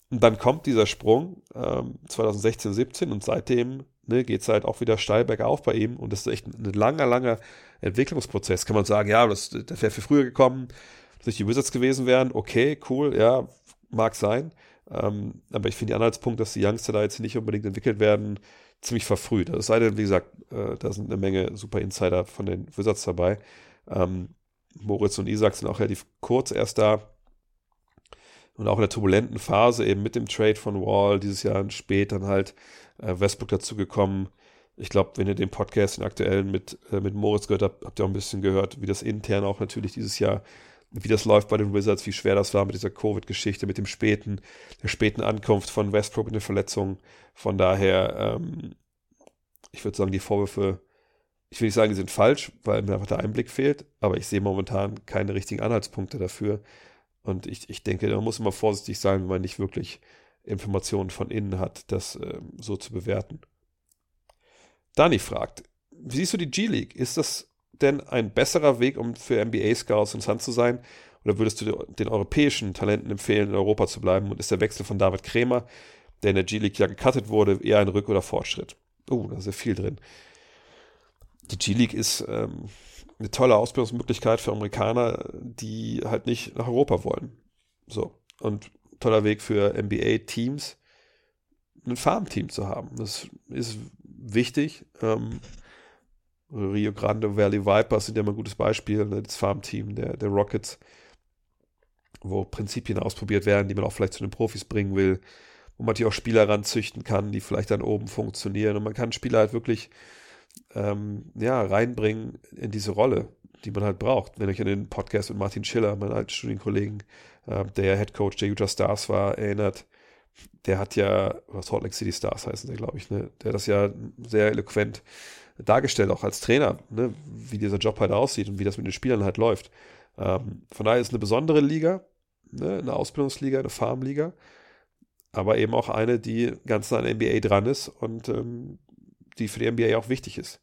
Und dann kommt dieser Sprung ähm, 2016, 17 und seitdem ne, geht es halt auch wieder steil bergauf bei ihm. Und das ist echt ein langer, langer Entwicklungsprozess. Kann man sagen, ja, das, das wäre für früher gekommen, dass nicht die Wizards gewesen wären. Okay, cool, ja, mag sein. Ähm, aber ich finde die Anhaltspunkt, dass die Youngster da jetzt nicht unbedingt entwickelt werden, ziemlich verfrüht. Es sei denn, wie gesagt, äh, da sind eine Menge super Insider von den Wizards dabei. Ähm, Moritz und Isaac sind auch relativ kurz erst da. Und auch in der turbulenten Phase, eben mit dem Trade von Wall, dieses Jahr spät dann halt äh, Westbrook dazugekommen. Ich glaube, wenn ihr den Podcast, den aktuellen mit, äh, mit Moritz gehört habt, habt ihr auch ein bisschen gehört, wie das intern auch natürlich dieses Jahr, wie das läuft bei den Wizards, wie schwer das war mit dieser Covid-Geschichte, mit dem späten, der späten Ankunft von Westbrook in der Verletzung. Von daher, ähm, ich würde sagen, die Vorwürfe ich will nicht sagen, die sind falsch, weil mir einfach der Einblick fehlt, aber ich sehe momentan keine richtigen Anhaltspunkte dafür. Und ich, ich denke, da muss man vorsichtig sein, wenn man nicht wirklich Informationen von innen hat, das äh, so zu bewerten. Dani fragt, wie siehst du die G-League? Ist das denn ein besserer Weg, um für NBA-Scouts interessant zu sein? Oder würdest du den europäischen Talenten empfehlen, in Europa zu bleiben? Und ist der Wechsel von David Krämer, der in der G-League ja gecuttet wurde, eher ein Rück- oder Fortschritt? Oh, da ist ja viel drin die G-League ist ähm, eine tolle Ausbildungsmöglichkeit für Amerikaner, die halt nicht nach Europa wollen. So. Und toller Weg für NBA-Teams, ein Farmteam zu haben. Das ist wichtig. Ähm, Rio Grande Valley Vipers sind ja mal ein gutes Beispiel, ne, das Farmteam der, der Rockets, wo Prinzipien ausprobiert werden, die man auch vielleicht zu den Profis bringen will, wo man die auch Spieler ranzüchten kann, die vielleicht dann oben funktionieren. Und man kann Spieler halt wirklich ähm, ja, reinbringen in diese Rolle, die man halt braucht. Wenn ich an den Podcast mit Martin Schiller, meinen alten Studienkollegen, äh, der Head Coach der Utah Stars war, erinnert, der hat ja, was Salt Lake City Stars heißen der, glaube ich, ne? der das ja sehr eloquent dargestellt, auch als Trainer, ne? wie dieser Job halt aussieht und wie das mit den Spielern halt läuft. Ähm, von daher ist es eine besondere Liga, ne? eine Ausbildungsliga, eine Farmliga, aber eben auch eine, die ganz nah an NBA dran ist und ähm, die für die NBA auch wichtig ist.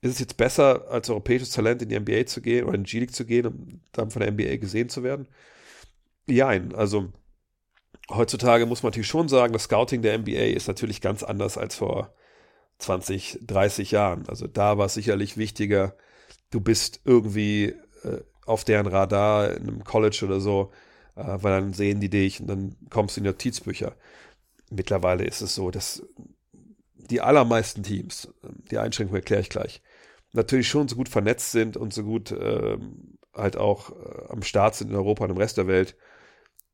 Ist es jetzt besser, als europäisches Talent in die NBA zu gehen oder in die G-League zu gehen, um dann von der NBA gesehen zu werden? Jein, also heutzutage muss man natürlich schon sagen, das Scouting der NBA ist natürlich ganz anders als vor 20, 30 Jahren. Also da war es sicherlich wichtiger, du bist irgendwie äh, auf deren Radar in einem College oder so, äh, weil dann sehen die dich und dann kommst du in Notizbücher. Mittlerweile ist es so, dass die allermeisten Teams, die Einschränkung erkläre ich gleich, natürlich schon so gut vernetzt sind und so gut ähm, halt auch äh, am Start sind in Europa und im Rest der Welt,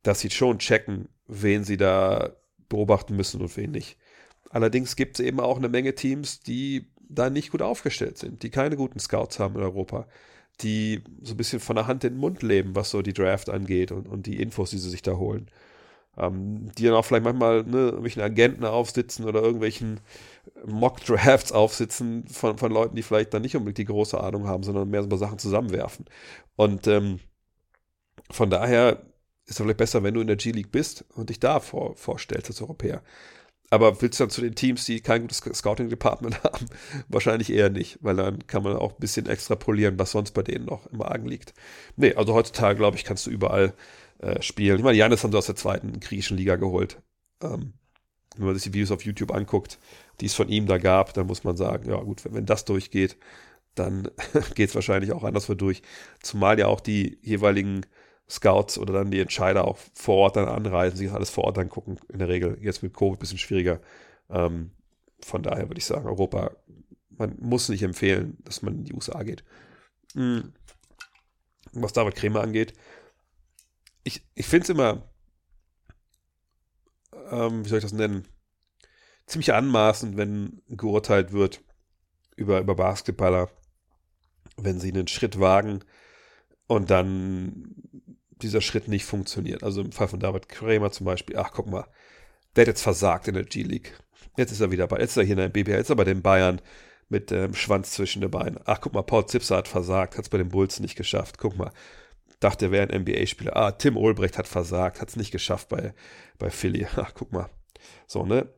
dass sie schon checken, wen sie da beobachten müssen und wen nicht. Allerdings gibt es eben auch eine Menge Teams, die da nicht gut aufgestellt sind, die keine guten Scouts haben in Europa, die so ein bisschen von der Hand in den Mund leben, was so die Draft angeht und, und die Infos, die sie sich da holen. Ähm, die dann auch vielleicht manchmal ne, irgendwelchen Agenten aufsitzen oder irgendwelchen Mock-Drafts aufsitzen von, von Leuten, die vielleicht dann nicht unbedingt die große Ahnung haben, sondern mehr so Sachen zusammenwerfen. Und ähm, von daher ist es vielleicht besser, wenn du in der G-League bist und dich da vor, vorstellst als Europäer. Aber willst du dann zu den Teams, die kein gutes Scouting-Department *laughs* haben? Wahrscheinlich eher nicht, weil dann kann man auch ein bisschen extrapolieren, was sonst bei denen noch im Argen liegt. Nee, also heutzutage, glaube ich, kannst du überall äh, spielen. Ich meine, Janis haben sie aus der zweiten griechischen Liga geholt. Ähm, wenn man sich die Videos auf YouTube anguckt, die es von ihm da gab, dann muss man sagen, ja gut, wenn, wenn das durchgeht, dann *laughs* geht es wahrscheinlich auch anderswo durch. Zumal ja auch die jeweiligen Scouts oder dann die Entscheider auch vor Ort dann anreisen, sich das alles vor Ort angucken. In der Regel jetzt mit Covid ein bisschen schwieriger. Ähm, von daher würde ich sagen, Europa, man muss nicht empfehlen, dass man in die USA geht. Mhm. Was David Krämer angeht, ich, ich finde es immer, ähm, wie soll ich das nennen, ziemlich anmaßend, wenn geurteilt wird über, über Basketballer, wenn sie einen Schritt wagen und dann dieser Schritt nicht funktioniert. Also im Fall von David Kramer zum Beispiel, ach guck mal, der hat jetzt versagt in der G-League. Jetzt ist er wieder bei, jetzt ist er hier in der BBL, jetzt ist er bei den Bayern mit dem ähm, Schwanz zwischen den Beinen. Ach guck mal, Paul Zipser hat versagt, hat es bei den Bulls nicht geschafft. Guck mal, dachte, er wäre ein NBA-Spieler. Ah, Tim Olbrecht hat versagt, hat es nicht geschafft bei, bei Philly. *laughs* Ach, guck mal. So, ne?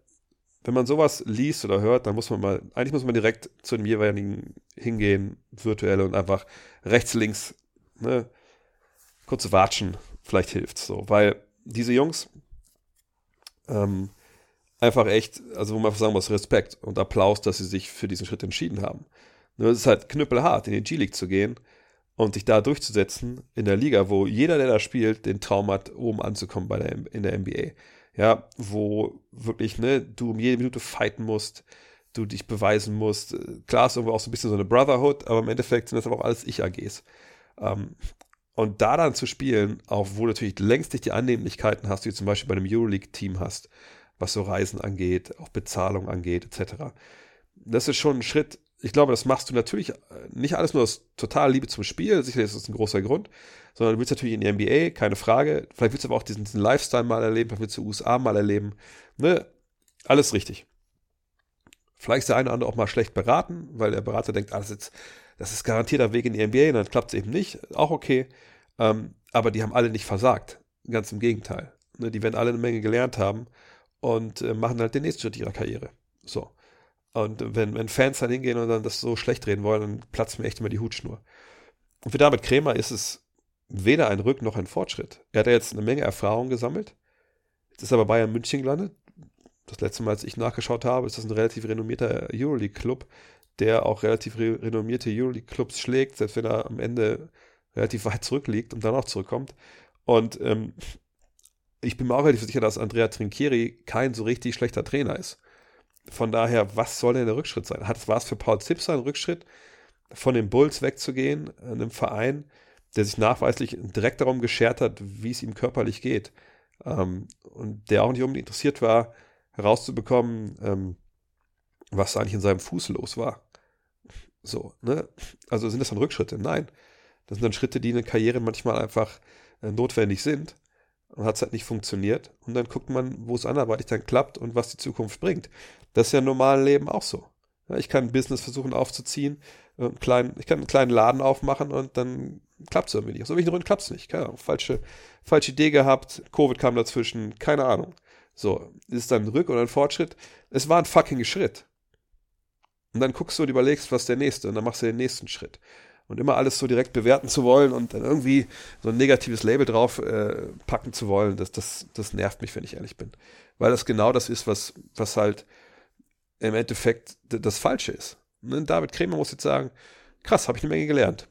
Wenn man sowas liest oder hört, dann muss man mal, eigentlich muss man direkt zu dem jeweiligen hingehen, virtuell und einfach rechts, links, ne? Kurze Watschen vielleicht hilft so, weil diese Jungs ähm, einfach echt, also wo man sagen muss, Respekt und Applaus, dass sie sich für diesen Schritt entschieden haben. Nur es ist halt knüppelhart, in die G-League zu gehen und sich da durchzusetzen in der Liga, wo jeder, der da spielt, den Traum hat, oben anzukommen bei der, in der NBA. Ja, wo wirklich, ne, du um jede Minute fighten musst, du dich beweisen musst. Klar ist irgendwo auch so ein bisschen so eine Brotherhood, aber im Endeffekt sind das aber auch alles Ich-AGs. Ähm, und da dann zu spielen, auch wo du natürlich längst nicht die Annehmlichkeiten hast, die du zum Beispiel bei einem Euroleague-Team hast, was so Reisen angeht, auch Bezahlung angeht, etc. Das ist schon ein Schritt. Ich glaube, das machst du natürlich äh, nicht alles nur aus totaler Liebe zum Spiel, sicherlich ist das ein großer Grund, sondern du willst natürlich in die NBA, keine Frage. Vielleicht willst du aber auch diesen, diesen Lifestyle mal erleben, vielleicht willst du USA mal erleben. Ne? Alles richtig. Vielleicht ist der eine oder andere auch mal schlecht beraten, weil der Berater denkt, ah, das ist jetzt das ist garantierter Weg in die NBA und dann klappt es eben nicht. Auch okay. Ähm, aber die haben alle nicht versagt. Ganz im Gegenteil. Ne, die werden alle eine Menge gelernt haben und äh, machen halt den nächsten Schritt ihrer Karriere. So. Und wenn, wenn Fans dann hingehen und dann das so schlecht reden wollen, dann platzt mir echt immer die Hutschnur. Und für David Krämer ist es weder ein Rück noch ein Fortschritt. Er hat ja jetzt eine Menge Erfahrung gesammelt. Jetzt ist er bei Bayern München gelandet. Das letzte Mal, als ich nachgeschaut habe, ist das ein relativ renommierter Euroleague-Club, der auch relativ re renommierte Euroleague-Clubs schlägt, selbst wenn er am Ende relativ weit zurückliegt und dann auch zurückkommt. Und ähm, ich bin mir auch relativ sicher, dass Andrea Trinchieri kein so richtig schlechter Trainer ist. Von daher, was soll denn der Rückschritt sein? War es für Paul Zipser ein Rückschritt, von den Bulls wegzugehen, einem Verein, der sich nachweislich direkt darum geschert hat, wie es ihm körperlich geht. Ähm, und der auch nicht unbedingt interessiert war, herauszubekommen, ähm, was eigentlich in seinem Fuß los war. So, ne? Also sind das dann Rückschritte? Nein. Das sind dann Schritte, die in der Karriere manchmal einfach äh, notwendig sind. Und hat es halt nicht funktioniert. Und dann guckt man, wo es anderweitig dann klappt und was die Zukunft bringt. Das ist ja im normalen Leben auch so. Ja, ich kann ein Business versuchen aufzuziehen, äh, klein, ich kann einen kleinen Laden aufmachen und dann klappt es irgendwie nicht. Aus irgendwelchen Gründen klappt es nicht. Keine Ahnung. Falsche, falsche Idee gehabt, Covid kam dazwischen, keine Ahnung. So, ist es dann ein Rück- oder ein Fortschritt? Es war ein fucking Schritt. Und dann guckst du und überlegst, was der nächste. Und dann machst du den nächsten Schritt. Und immer alles so direkt bewerten zu wollen und dann irgendwie so ein negatives Label drauf äh, packen zu wollen, das, das, das nervt mich, wenn ich ehrlich bin. Weil das genau das ist, was, was halt im Endeffekt das Falsche ist. Ne? David Krämer muss jetzt sagen, krass, habe ich eine Menge gelernt.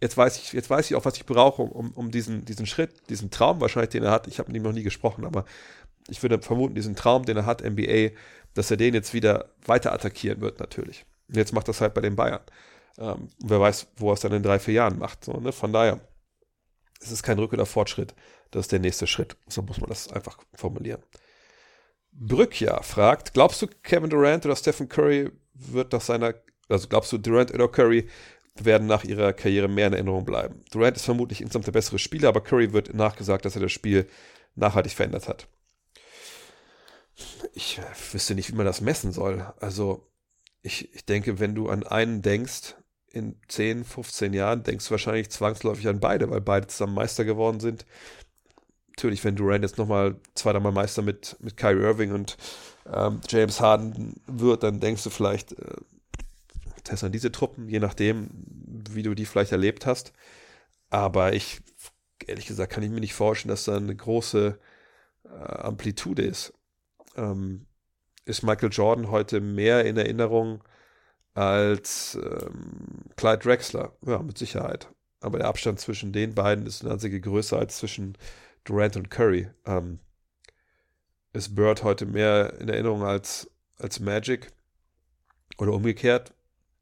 Jetzt weiß ich, jetzt weiß ich auch, was ich brauche, um, um diesen, diesen Schritt, diesen Traum wahrscheinlich, den er hat. Ich habe mit ihm noch nie gesprochen, aber ich würde vermuten, diesen Traum, den er hat, NBA, dass er den jetzt wieder weiter attackieren wird, natürlich. Und jetzt macht das halt bei den Bayern. Ähm, wer weiß, wo er es dann in drei, vier Jahren macht. So, ne? Von daher, es ist kein Rück- oder Fortschritt. Das ist der nächste Schritt. So muss man das einfach formulieren. Brückja fragt, glaubst du, Kevin Durant oder Stephen Curry wird nach seiner, also glaubst du, Durant oder Curry werden nach ihrer Karriere mehr in Erinnerung bleiben? Durant ist vermutlich insgesamt der bessere Spieler, aber Curry wird nachgesagt, dass er das Spiel nachhaltig verändert hat. Ich wüsste nicht, wie man das messen soll. Also, ich, ich denke, wenn du an einen denkst, in 10, 15 Jahren, denkst du wahrscheinlich zwangsläufig an beide, weil beide zusammen Meister geworden sind natürlich, wenn Durant jetzt nochmal zweimal Meister mit, mit Kyrie Irving und ähm, James Harden wird, dann denkst du vielleicht, äh, test an diese Truppen, je nachdem, wie du die vielleicht erlebt hast. Aber ich, ehrlich gesagt, kann ich mir nicht vorstellen, dass da eine große äh, Amplitude ist. Ähm, ist Michael Jordan heute mehr in Erinnerung als ähm, Clyde Drexler? Ja, mit Sicherheit. Aber der Abstand zwischen den beiden ist eine einzige größer als zwischen Durant und Curry. Ähm, ist Bird heute mehr in Erinnerung als, als Magic? Oder umgekehrt?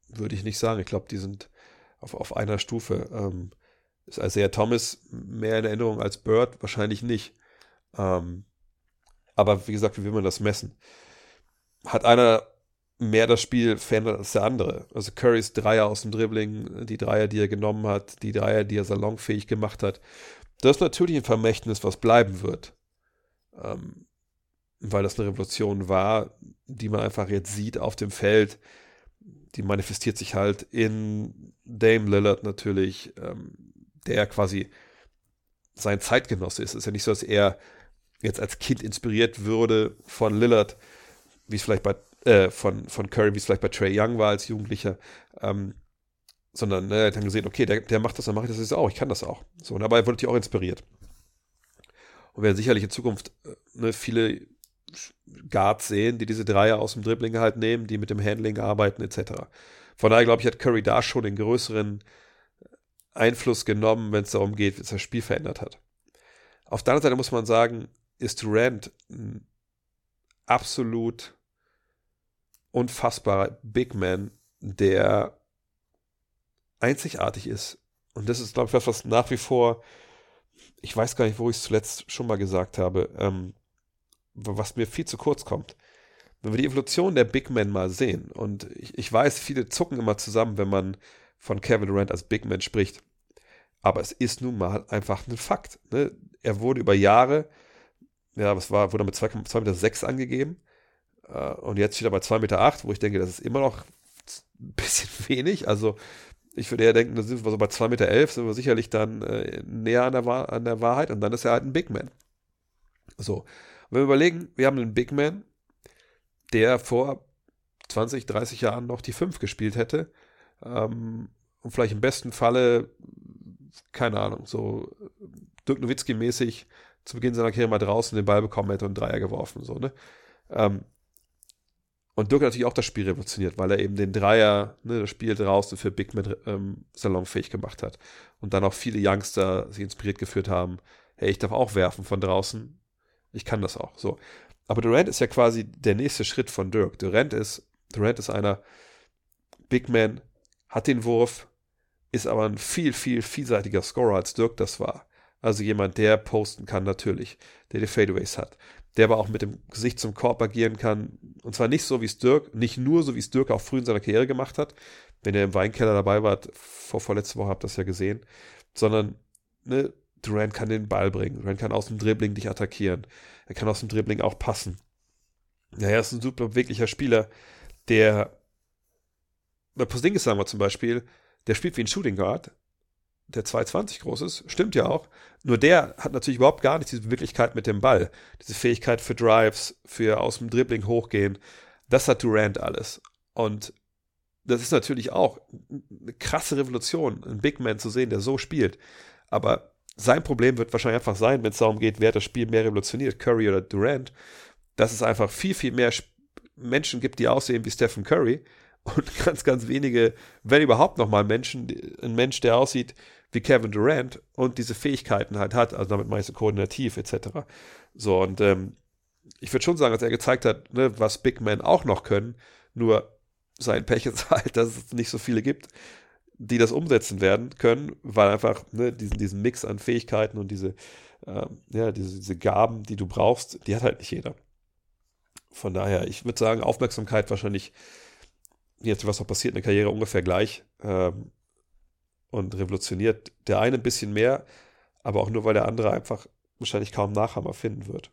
Würde ich nicht sagen. Ich glaube, die sind auf, auf einer Stufe. Ähm, ist Isaiah Thomas mehr in Erinnerung als Bird? Wahrscheinlich nicht. Ähm, aber wie gesagt, wie will man das messen? Hat einer mehr das Spiel verändert als der andere? Also Currys Dreier aus dem Dribbling, die Dreier, die er genommen hat, die Dreier, die er salonfähig gemacht hat, das ist natürlich ein Vermächtnis, was bleiben wird. Ähm, weil das eine Revolution war, die man einfach jetzt sieht auf dem Feld. Die manifestiert sich halt in Dame Lillard natürlich, ähm, der quasi sein Zeitgenosse ist. Es ist ja nicht so, dass er jetzt als Kind inspiriert würde von Lillard, wie es vielleicht bei, äh, von, von Curry, wie es vielleicht bei Trey Young war als Jugendlicher. Ähm, sondern ne, hat dann gesehen, okay, der, der macht das, dann mache ich das jetzt auch, ich kann das auch. So, und dabei wurde natürlich auch inspiriert. Und werden sicherlich in Zukunft äh, ne, viele Guards sehen, die diese Dreier aus dem Dribbling halt nehmen, die mit dem Handling arbeiten, etc. Von daher glaube ich, hat Curry da schon den größeren Einfluss genommen, wenn es darum geht, wie es das Spiel verändert hat. Auf der anderen Seite muss man sagen, ist Durant ein absolut unfassbarer Big Man, der einzigartig ist. Und das ist, glaube ich, was, was nach wie vor, ich weiß gar nicht, wo ich es zuletzt schon mal gesagt habe, ähm, was mir viel zu kurz kommt. Wenn wir die Evolution der Big Men mal sehen, und ich, ich weiß, viele zucken immer zusammen, wenn man von Kevin Durant als Big Man spricht. Aber es ist nun mal einfach ein Fakt. Ne? Er wurde über Jahre, ja, was war, wurde mit 2,2 Meter 6 angegeben. Äh, und jetzt steht er bei 2,8 Meter, 8, wo ich denke, das ist immer noch ein bisschen *laughs* wenig. Also ich würde eher denken, da sind wir so bei 2,11 Meter, elf, sind wir sicherlich dann äh, näher an der, an der Wahrheit und dann ist er halt ein Big Man. So, und wenn wir überlegen, wir haben einen Big Man, der vor 20, 30 Jahren noch die 5 gespielt hätte ähm, und vielleicht im besten Falle, keine Ahnung, so Dirk Nowitzki-mäßig zu Beginn seiner Karriere mal draußen den Ball bekommen hätte und einen Dreier geworfen. So, ne? Ähm, und Dirk hat natürlich auch das Spiel revolutioniert, weil er eben den Dreier, ne, das Spiel draußen für Big Man ähm, salonfähig gemacht hat. Und dann auch viele Youngster sich inspiriert geführt haben, hey, ich darf auch werfen von draußen. Ich kann das auch. So. Aber Durant ist ja quasi der nächste Schritt von Dirk. Durant ist, Durant ist einer Big Man, hat den Wurf, ist aber ein viel, viel vielseitiger Scorer als Dirk das war. Also jemand, der posten kann natürlich, der die Fadeaways hat, der aber auch mit dem Gesicht zum Korb agieren kann. Und zwar nicht so, wie es Dirk, nicht nur so, wie es Dirk auch früh in seiner Karriere gemacht hat. Wenn er im Weinkeller dabei war, vor vorletzte Woche habt ihr das ja gesehen, sondern ne, Durant kann den Ball bringen. Durant kann aus dem Dribbling dich attackieren. Er kann aus dem Dribbling auch passen. Ja, er ist ein super beweglicher Spieler, der bei Posingis sagen wir zum Beispiel, der spielt wie ein Shooting Guard, der 220 groß ist, stimmt ja auch. Nur der hat natürlich überhaupt gar nicht diese Beweglichkeit mit dem Ball. Diese Fähigkeit für Drives, für aus dem Dribbling hochgehen. Das hat Durant alles. Und das ist natürlich auch eine krasse Revolution, einen Big Man zu sehen, der so spielt. Aber sein Problem wird wahrscheinlich einfach sein, wenn es darum geht, wer das Spiel mehr revolutioniert, Curry oder Durant, dass es einfach viel, viel mehr Menschen gibt, die aussehen wie Stephen Curry und *laughs* ganz, ganz wenige, wenn überhaupt nochmal Menschen, ein Mensch, der aussieht wie Kevin Durant und diese Fähigkeiten halt hat, also damit meinst du koordinativ etc. So, und ähm, ich würde schon sagen, dass er gezeigt hat, ne, was Big Men auch noch können, nur sein Pech ist halt, dass es nicht so viele gibt, die das umsetzen werden können, weil einfach ne, diesen, diesen Mix an Fähigkeiten und diese, äh, ja, diese, diese Gaben, die du brauchst, die hat halt nicht jeder. Von daher, ich würde sagen, Aufmerksamkeit wahrscheinlich, jetzt was noch passiert in der Karriere, ungefähr gleich ähm, und revolutioniert der eine ein bisschen mehr, aber auch nur, weil der andere einfach wahrscheinlich kaum Nachhammer finden wird.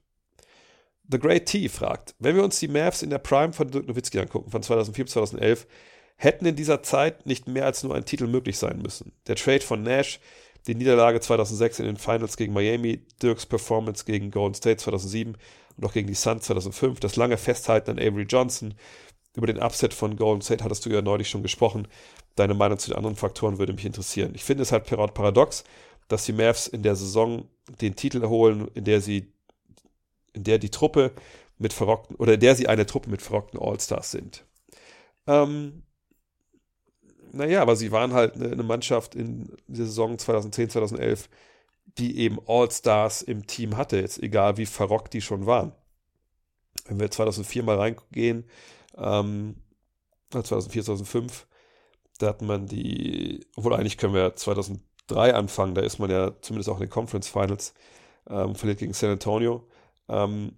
The Great T fragt, wenn wir uns die Mavs in der Prime von Dirk Nowitzki angucken, von 2004 bis 2011, hätten in dieser Zeit nicht mehr als nur ein Titel möglich sein müssen. Der Trade von Nash, die Niederlage 2006 in den Finals gegen Miami, Dirks Performance gegen Golden State 2007 und auch gegen die Suns 2005, das lange Festhalten an Avery Johnson. Über den Upset von Golden State hattest du ja neulich schon gesprochen. Deine Meinung zu den anderen Faktoren würde mich interessieren. Ich finde es halt paradox, dass die Mavs in der Saison den Titel erholen, in der sie, in der die Truppe mit verrockten, oder in der sie eine Truppe mit verrockten All-Stars sind. Ähm, naja, aber sie waren halt eine, eine Mannschaft in der Saison 2010, 2011, die eben All-Stars im Team hatte, jetzt egal wie verrockt die schon waren. Wenn wir 2004 mal reingehen, ähm, 2004, 2005, da hat man die, obwohl eigentlich können wir 2003 anfangen, da ist man ja zumindest auch in den Conference Finals, ähm, verliert gegen San Antonio. Ähm,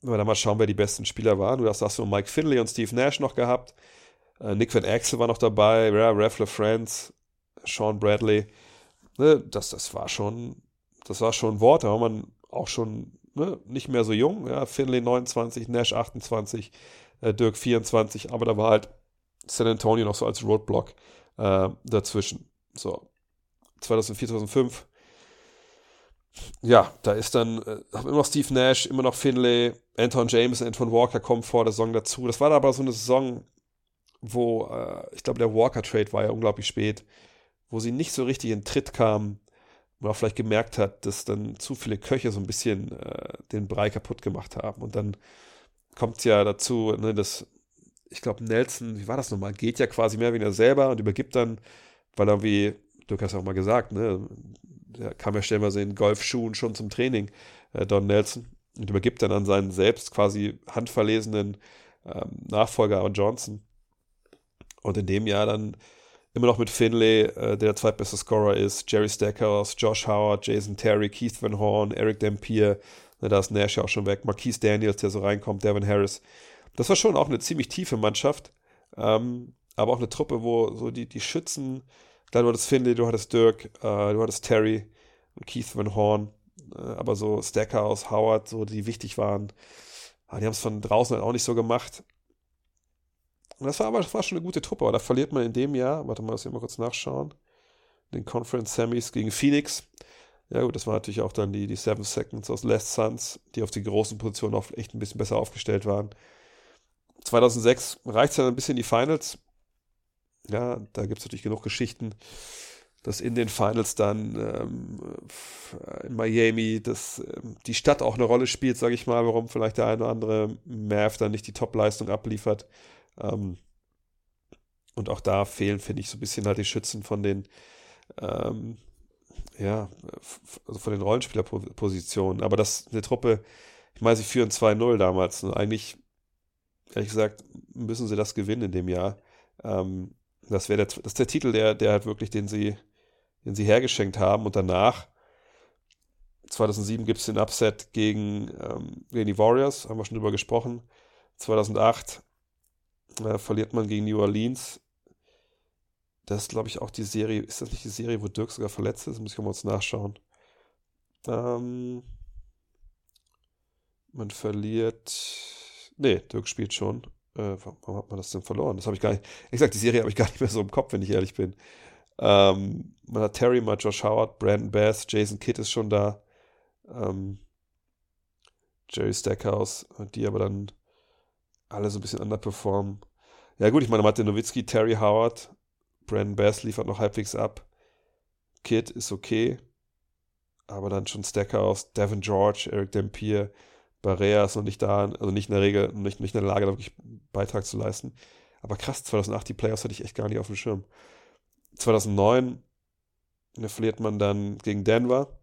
wenn wir da mal schauen, wer die besten Spieler waren, du hast, hast du Mike Finley und Steve Nash noch gehabt, äh, Nick Van Axel war noch dabei, ja, Ref LaFrance, Sean Bradley. Ne, das, das war schon, das war schon ein Wort, da war man auch schon ne, nicht mehr so jung. Ja, Finley 29, Nash 28, äh, Dirk 24, aber da war halt San Antonio noch so als Roadblock äh, dazwischen. So, 2004, 2005. Ja, da ist dann äh, immer noch Steve Nash, immer noch Finlay, Anton James, Anton Walker kommen vor der Saison dazu. Das war aber so eine Saison, wo, äh, ich glaube, der Walker-Trade war ja unglaublich spät, wo sie nicht so richtig in Tritt kam, man auch vielleicht gemerkt hat, dass dann zu viele Köche so ein bisschen äh, den Brei kaputt gemacht haben. Und dann kommt es ja dazu, ne, dass, ich glaube, Nelson, wie war das nochmal, geht ja quasi mehr wie er selber und übergibt dann, weil er wie, du hast ja auch mal gesagt, ne, der kam ja stellenweise in Golfschuhen schon zum Training, äh, Don Nelson, und übergibt dann an seinen selbst quasi handverlesenen ähm, Nachfolger Johnson. Und in dem Jahr dann immer noch mit Finlay, äh, der der zweitbeste Scorer ist, Jerry Stackhouse, Josh Howard, Jason Terry, Keith Van Horn, Eric Dampier, ne, da ist Nash ja auch schon weg, Marquise Daniels, der so reinkommt, Devin Harris. Das war schon auch eine ziemlich tiefe Mannschaft, ähm, aber auch eine Truppe, wo so die, die Schützen, klar, du hattest Finlay, du hattest Dirk, äh, du hattest Terry und Keith Van Horn, äh, aber so Stackhouse, Howard, so die wichtig waren, ah, die haben es von draußen halt auch nicht so gemacht. Und das war aber das war schon eine gute Truppe, aber da verliert man in dem Jahr, warte mal, lass ich mal kurz nachschauen, den Conference Semis gegen Phoenix. Ja gut, das war natürlich auch dann die, die Seven Seconds aus Last Suns, die auf die großen Positionen auch echt ein bisschen besser aufgestellt waren. 2006 reicht es dann ein bisschen in die Finals. Ja, da gibt es natürlich genug Geschichten, dass in den Finals dann ähm, in Miami dass, ähm, die Stadt auch eine Rolle spielt, sage ich mal, warum vielleicht der eine oder andere Mav dann nicht die Top-Leistung abliefert. Ähm, und auch da fehlen, finde ich, so ein bisschen halt die Schützen von den, ähm, ja, also von den Rollenspielerpositionen. Aber das eine Truppe, ich meine, sie führen 2-0 damals. Und eigentlich, ehrlich gesagt, müssen sie das gewinnen in dem Jahr. Ähm, das wäre der, ist der Titel, der, der halt wirklich, den sie, den sie hergeschenkt haben. Und danach, 2007 gibt es den Upset gegen, ähm, gegen die Warriors, haben wir schon drüber gesprochen. 2008 äh, verliert man gegen New Orleans. Das ist, glaube ich, auch die Serie. Ist das nicht die Serie, wo Dirk sogar verletzt ist? Muss ich mal uns nachschauen. Ähm, man verliert. Nee, Dirk spielt schon. Äh, warum hat man das denn verloren? Das habe ich gar nicht. Ich gesagt, die Serie habe ich gar nicht mehr so im Kopf, wenn ich ehrlich bin. Ähm, man hat Terry, mal Josh Howard, Brandon Bass, Jason Kidd ist schon da. Ähm, Jerry Stackhouse, die aber dann alle so ein bisschen underperformen. Ja gut, ich meine, Martin Nowitzki, Terry Howard, Brandon Bass liefert noch halbwegs ab. Kid ist okay. Aber dann schon Stackhouse, Devin George, Eric Dampier, Barrea ist noch nicht da, also nicht in der Regel, nicht, nicht in der Lage, da wirklich Beitrag zu leisten. Aber krass, 2008, die Playoffs hatte ich echt gar nicht auf dem Schirm. 2009 da verliert man dann gegen Denver.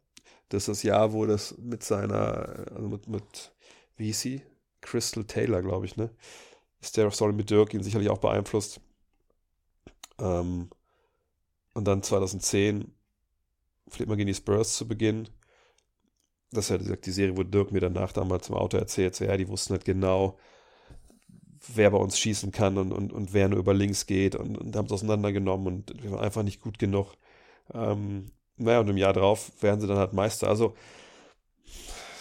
Das ist das Jahr, wo das mit seiner, also mit, mit wie hieß sie? Crystal Taylor, glaube ich, ne? Story mit Dirk ihn sicherlich auch beeinflusst. Ähm, und dann 2010 vielleicht mal gegen die Spurs zu Beginn. Das ist gesagt, die Serie, wo Dirk mir danach damals im Auto erzählt, so, ja, die wussten halt genau, wer bei uns schießen kann und, und, und wer nur über links geht und, und haben es auseinandergenommen und wir waren einfach nicht gut genug. Ähm, naja, und im Jahr drauf werden sie dann halt Meister. Also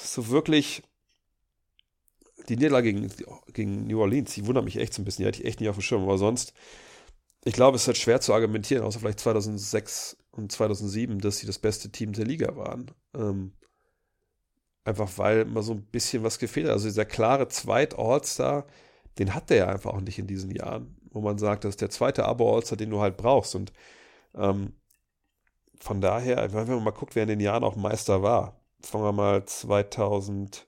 so wirklich die Niederlage gegen, gegen New Orleans, die wundert mich echt so ein bisschen. Die hatte ich echt nicht auf dem Schirm. Aber sonst, ich glaube, es ist halt schwer zu argumentieren, außer vielleicht 2006 und 2007, dass sie das beste Team der Liga waren. Ähm, einfach weil mal so ein bisschen was gefehlt hat. Also dieser klare Zweit-All-Star, den hat der ja einfach auch nicht in diesen Jahren, wo man sagt, das ist der zweite Abo-All-Star, den du halt brauchst. Und ähm, von daher, wenn man mal guckt, wer in den Jahren auch Meister war, fangen wir mal 2004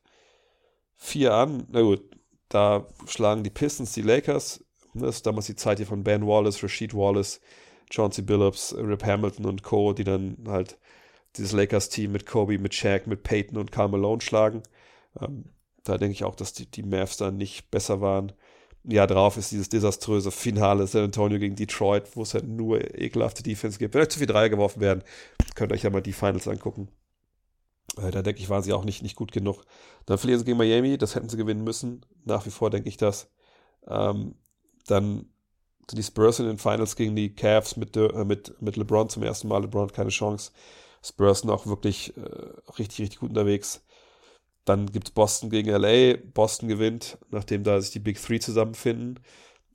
an. Na gut, da schlagen die Pistons die Lakers. Das ist damals die Zeit hier von Ben Wallace, Rashid Wallace, Chauncey Billups, Rip Hamilton und Co., die dann halt dieses Lakers-Team mit Kobe, mit Shaq, mit Peyton und Karl Malone schlagen. Ähm, da denke ich auch, dass die, die Mavs dann nicht besser waren. Jahr drauf ist dieses desaströse Finale San Antonio gegen Detroit, wo es halt nur ekelhafte Defense gibt. Wenn euch zu viel Dreier geworfen werden, könnt ihr euch ja mal die Finals angucken. Äh, da denke ich, waren sie auch nicht, nicht gut genug. Dann verlieren sie gegen Miami, das hätten sie gewinnen müssen. Nach wie vor denke ich das. Ähm, dann die Spurs in den Finals gegen die Cavs mit, äh, mit, mit LeBron zum ersten Mal. LeBron keine Chance. Spurs sind auch wirklich äh, richtig, richtig gut unterwegs. Dann gibt es Boston gegen LA. Boston gewinnt, nachdem da sich die Big Three zusammenfinden.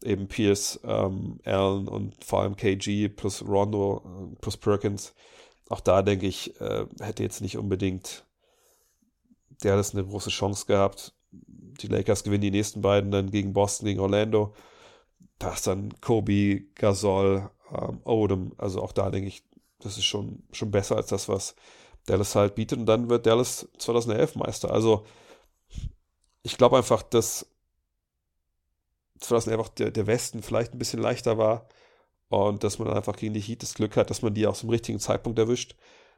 Eben Pierce, ähm, Allen und vor allem KG plus Rondo äh, plus Perkins. Auch da denke ich, äh, hätte jetzt nicht unbedingt der das eine große Chance gehabt. Die Lakers gewinnen die nächsten beiden dann gegen Boston, gegen Orlando. Da ist dann Kobe, Gasol, ähm, Odom. Also auch da denke ich, das ist schon, schon besser als das, was Dallas halt bietet. Und dann wird Dallas 2011 Meister. Also ich glaube einfach, dass 2011 auch der, der Westen vielleicht ein bisschen leichter war und dass man einfach gegen die Heat das Glück hat, dass man die auch zum richtigen Zeitpunkt erwischt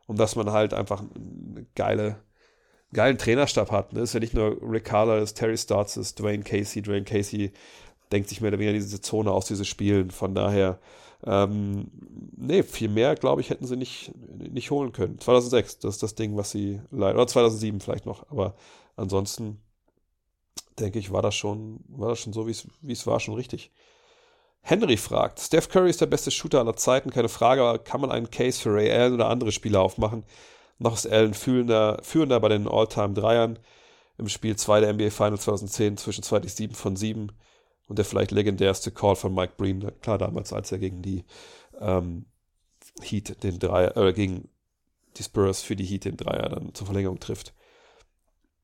und dass man halt einfach eine geile, geilen Trainerstab hat. Ne? ist ja nicht nur Rick Carler, ist Terry Stotts, ist Dwayne Casey. Dwayne Casey denkt sich mehr oder weniger diese Zone aus, diese Spielen. Von daher ähm, nee, viel mehr, glaube ich, hätten sie nicht, nicht holen können. 2006, das ist das Ding, was sie leider, oder 2007 vielleicht noch, aber ansonsten denke ich, war das schon, war das schon so, wie es war, schon richtig. Henry fragt, Steph Curry ist der beste Shooter aller Zeiten, keine Frage, aber kann man einen Case für Ray Allen oder andere Spieler aufmachen? Noch ist Allen führender, führender bei den All-Time-Dreiern im Spiel 2 der NBA Finals 2010, zwischen 7 von 7 und der vielleicht legendärste Call von Mike Breen, klar damals, als er gegen die ähm, Heat den Dreier, äh, gegen die Spurs für die Heat den Dreier dann zur Verlängerung trifft.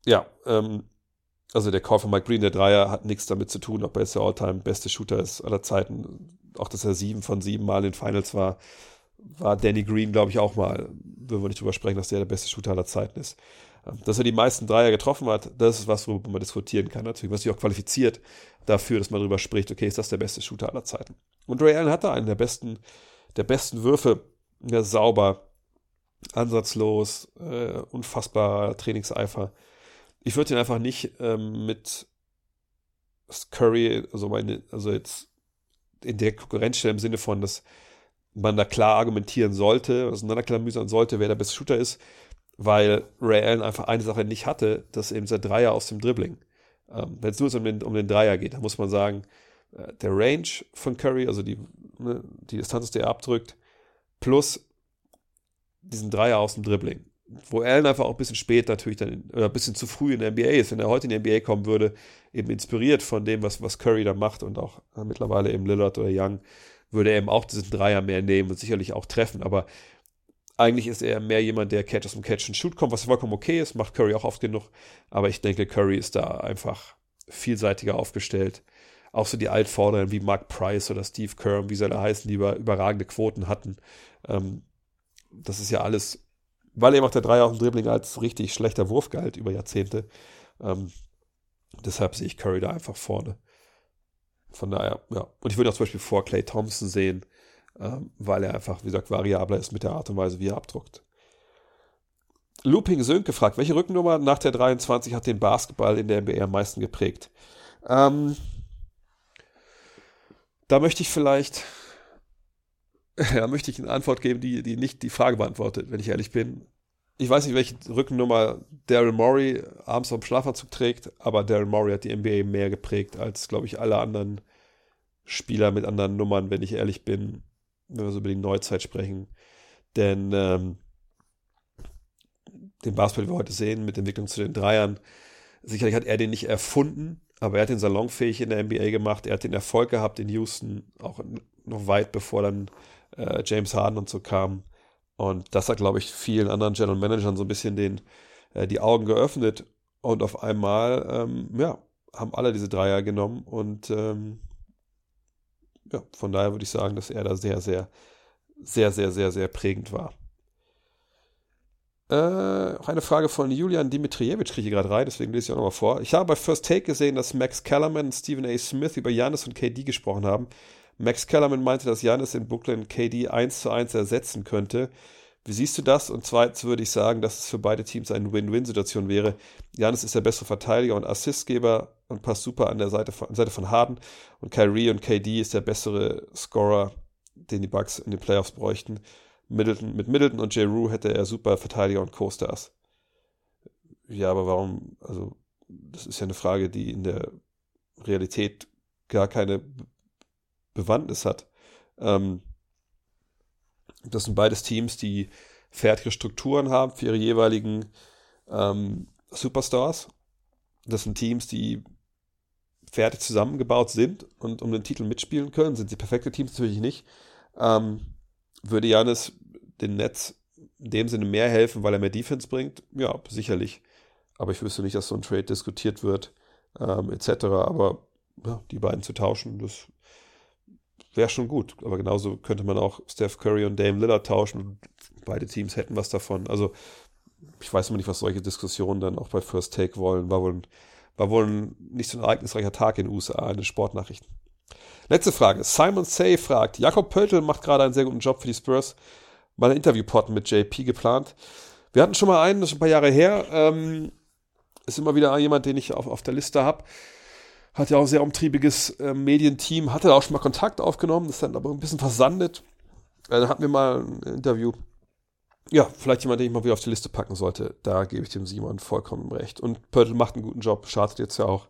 Ja, ähm, also der Call von Mike Breen, der Dreier, hat nichts damit zu tun, ob er jetzt der Alltime beste Shooter ist aller Zeiten. Auch, dass er sieben von sieben Mal in Finals war, war Danny Green, glaube ich, auch mal. Würden wir nicht drüber sprechen, dass der der beste Shooter aller Zeiten ist. Dass er die meisten Dreier getroffen hat, das ist was, worüber man diskutieren kann, natürlich, was sich auch qualifiziert dafür, dass man darüber spricht, okay, ist das der beste Shooter aller Zeiten. Und Ray Allen hatte einen der besten, der besten Würfe, ja, sauber, ansatzlos, äh, unfassbarer Trainingseifer. Ich würde ihn einfach nicht ähm, mit Curry, also meine, also jetzt in der Konkurrenz stellen im Sinne von, dass man da klar argumentieren sollte, auseinanderklamüsern sollte, wer der beste Shooter ist weil Ray Allen einfach eine Sache nicht hatte, dass eben der Dreier aus dem Dribbling. Ähm, Wenn es nur um den, um den Dreier geht, dann muss man sagen, äh, der Range von Curry, also die, ne, die Distanz, die er abdrückt, plus diesen Dreier aus dem Dribbling. Wo Allen einfach auch ein bisschen spät natürlich dann, oder ein bisschen zu früh in der NBA ist. Wenn er heute in die NBA kommen würde, eben inspiriert von dem, was, was Curry da macht und auch äh, mittlerweile eben Lillard oder Young, würde er eben auch diesen Dreier mehr nehmen und sicherlich auch treffen. Aber eigentlich ist er mehr jemand, der Catch aus dem Catch and Shoot kommt, was vollkommen okay ist, macht Curry auch oft genug. Aber ich denke, Curry ist da einfach vielseitiger aufgestellt. Auch so die Altvorderen wie Mark Price oder Steve Kerr, wie sie alle heißen, die über, überragende Quoten hatten. Ähm, das ist ja alles, weil er macht der Dreier auf dem Dribbling als richtig schlechter Wurf galt über Jahrzehnte. Ähm, deshalb sehe ich Curry da einfach vorne. Von daher, ja. Und ich würde auch zum Beispiel vor Clay Thompson sehen, weil er einfach, wie gesagt, variabler ist mit der Art und Weise, wie er abdruckt. Looping Sönke fragt, welche Rückennummer nach der 23 hat den Basketball in der NBA am meisten geprägt? Ähm, Da möchte ich vielleicht, *laughs* ja, möchte ich eine Antwort geben, die, die nicht die Frage beantwortet, wenn ich ehrlich bin. Ich weiß nicht, welche Rückennummer Daryl Morey abends dem Schlafanzug trägt, aber Daryl Morey hat die NBA mehr geprägt als, glaube ich, alle anderen Spieler mit anderen Nummern, wenn ich ehrlich bin, wenn wir so über die Neuzeit sprechen. Denn ähm, den Basketball, den wir heute sehen, mit Entwicklung zu den Dreiern, sicherlich hat er den nicht erfunden, aber er hat den salonfähig in der NBA gemacht. Er hat den Erfolg gehabt in Houston, auch noch weit bevor dann äh, James Harden und so kam. Und das hat, glaube ich, vielen anderen General Managern so ein bisschen den, äh, die Augen geöffnet. Und auf einmal, ähm, ja, haben alle diese Dreier genommen. Und ähm, ja, von daher würde ich sagen, dass er da sehr, sehr, sehr, sehr, sehr, sehr prägend war. Äh, auch eine Frage von Julian Dimitrievich kriege ich gerade rein, deswegen lese ich auch nochmal vor. Ich habe bei First Take gesehen, dass Max Kellerman und Stephen A. Smith über Janis und KD gesprochen haben. Max Kellerman meinte, dass Janis in Brooklyn KD 1 zu 1 ersetzen könnte. Wie siehst du das? Und zweitens würde ich sagen, dass es für beide Teams eine Win-Win-Situation wäre. Janis ist der bessere Verteidiger und Assistgeber und passt super an der Seite von, Seite von Harden. Und Kyrie und KD ist der bessere Scorer, den die Bucks in den Playoffs bräuchten. Middleton, mit Middleton und J. Hätte er super Verteidiger und Co-Stars. Ja, aber warum, also, das ist ja eine Frage, die in der Realität gar keine Bewandtnis hat. Ähm, das sind beides Teams, die fertige Strukturen haben für ihre jeweiligen ähm, Superstars. Das sind Teams, die fertig zusammengebaut sind und um den Titel mitspielen können. Sind sie perfekte Teams natürlich nicht. Ähm, würde Janis den Netz in dem Sinne mehr helfen, weil er mehr Defense bringt? Ja, sicherlich. Aber ich wüsste nicht, dass so ein Trade diskutiert wird, ähm, etc. Aber ja, die beiden zu tauschen, das wäre schon gut. Aber genauso könnte man auch Steph Curry und Dame Lillard tauschen beide Teams hätten was davon. Also ich weiß immer nicht, was solche Diskussionen dann auch bei First Take wollen. War wohl, war wohl ein, nicht so ein ereignisreicher Tag in den USA in den Sportnachrichten. Letzte Frage. Simon Say fragt, Jakob Pöltl macht gerade einen sehr guten Job für die Spurs. Mal ein Interviewpot mit JP geplant. Wir hatten schon mal einen, das ist ein paar Jahre her. Ähm, ist immer wieder jemand, den ich auf, auf der Liste habe. Hat ja auch ein sehr umtriebiges äh, Medienteam. Hatte auch schon mal Kontakt aufgenommen, ist dann aber ein bisschen versandet. Äh, dann hatten wir mal ein Interview. Ja, vielleicht jemand, den ich mal wieder auf die Liste packen sollte. Da gebe ich dem Simon vollkommen recht. Und Pörtl macht einen guten Job, startet jetzt ja auch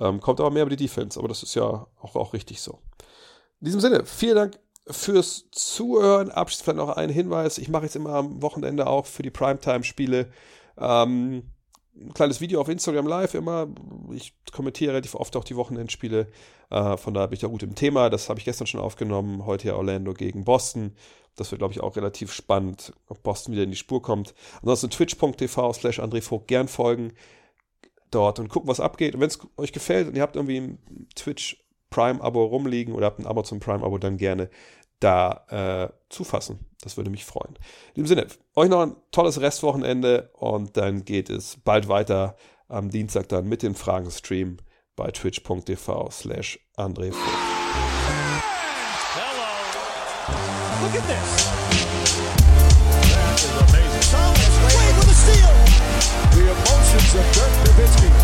ähm, kommt aber mehr über die Defense, aber das ist ja auch, auch richtig so. In diesem Sinne, vielen Dank fürs Zuhören. Abschließend noch ein Hinweis. Ich mache jetzt immer am Wochenende auch für die Primetime-Spiele ähm, ein kleines Video auf Instagram Live immer. Ich kommentiere relativ oft auch die Wochenendspiele. Äh, von daher bin ich da gut im Thema. Das habe ich gestern schon aufgenommen. Heute ja Orlando gegen Boston. Das wird, glaube ich, auch relativ spannend, ob Boston wieder in die Spur kommt. Ansonsten twitch.tv slash André Vogt gern folgen dort und gucken, was abgeht. Und wenn es euch gefällt und ihr habt irgendwie ein Twitch Prime-Abo rumliegen oder habt ein Amazon Prime-Abo, dann gerne da äh, zufassen. Das würde mich freuen. In dem Sinne, euch noch ein tolles Restwochenende und dann geht es bald weiter am Dienstag dann mit dem Fragenstream bei twitch.tv slash André Look The emotions of Dirk Nowitzki.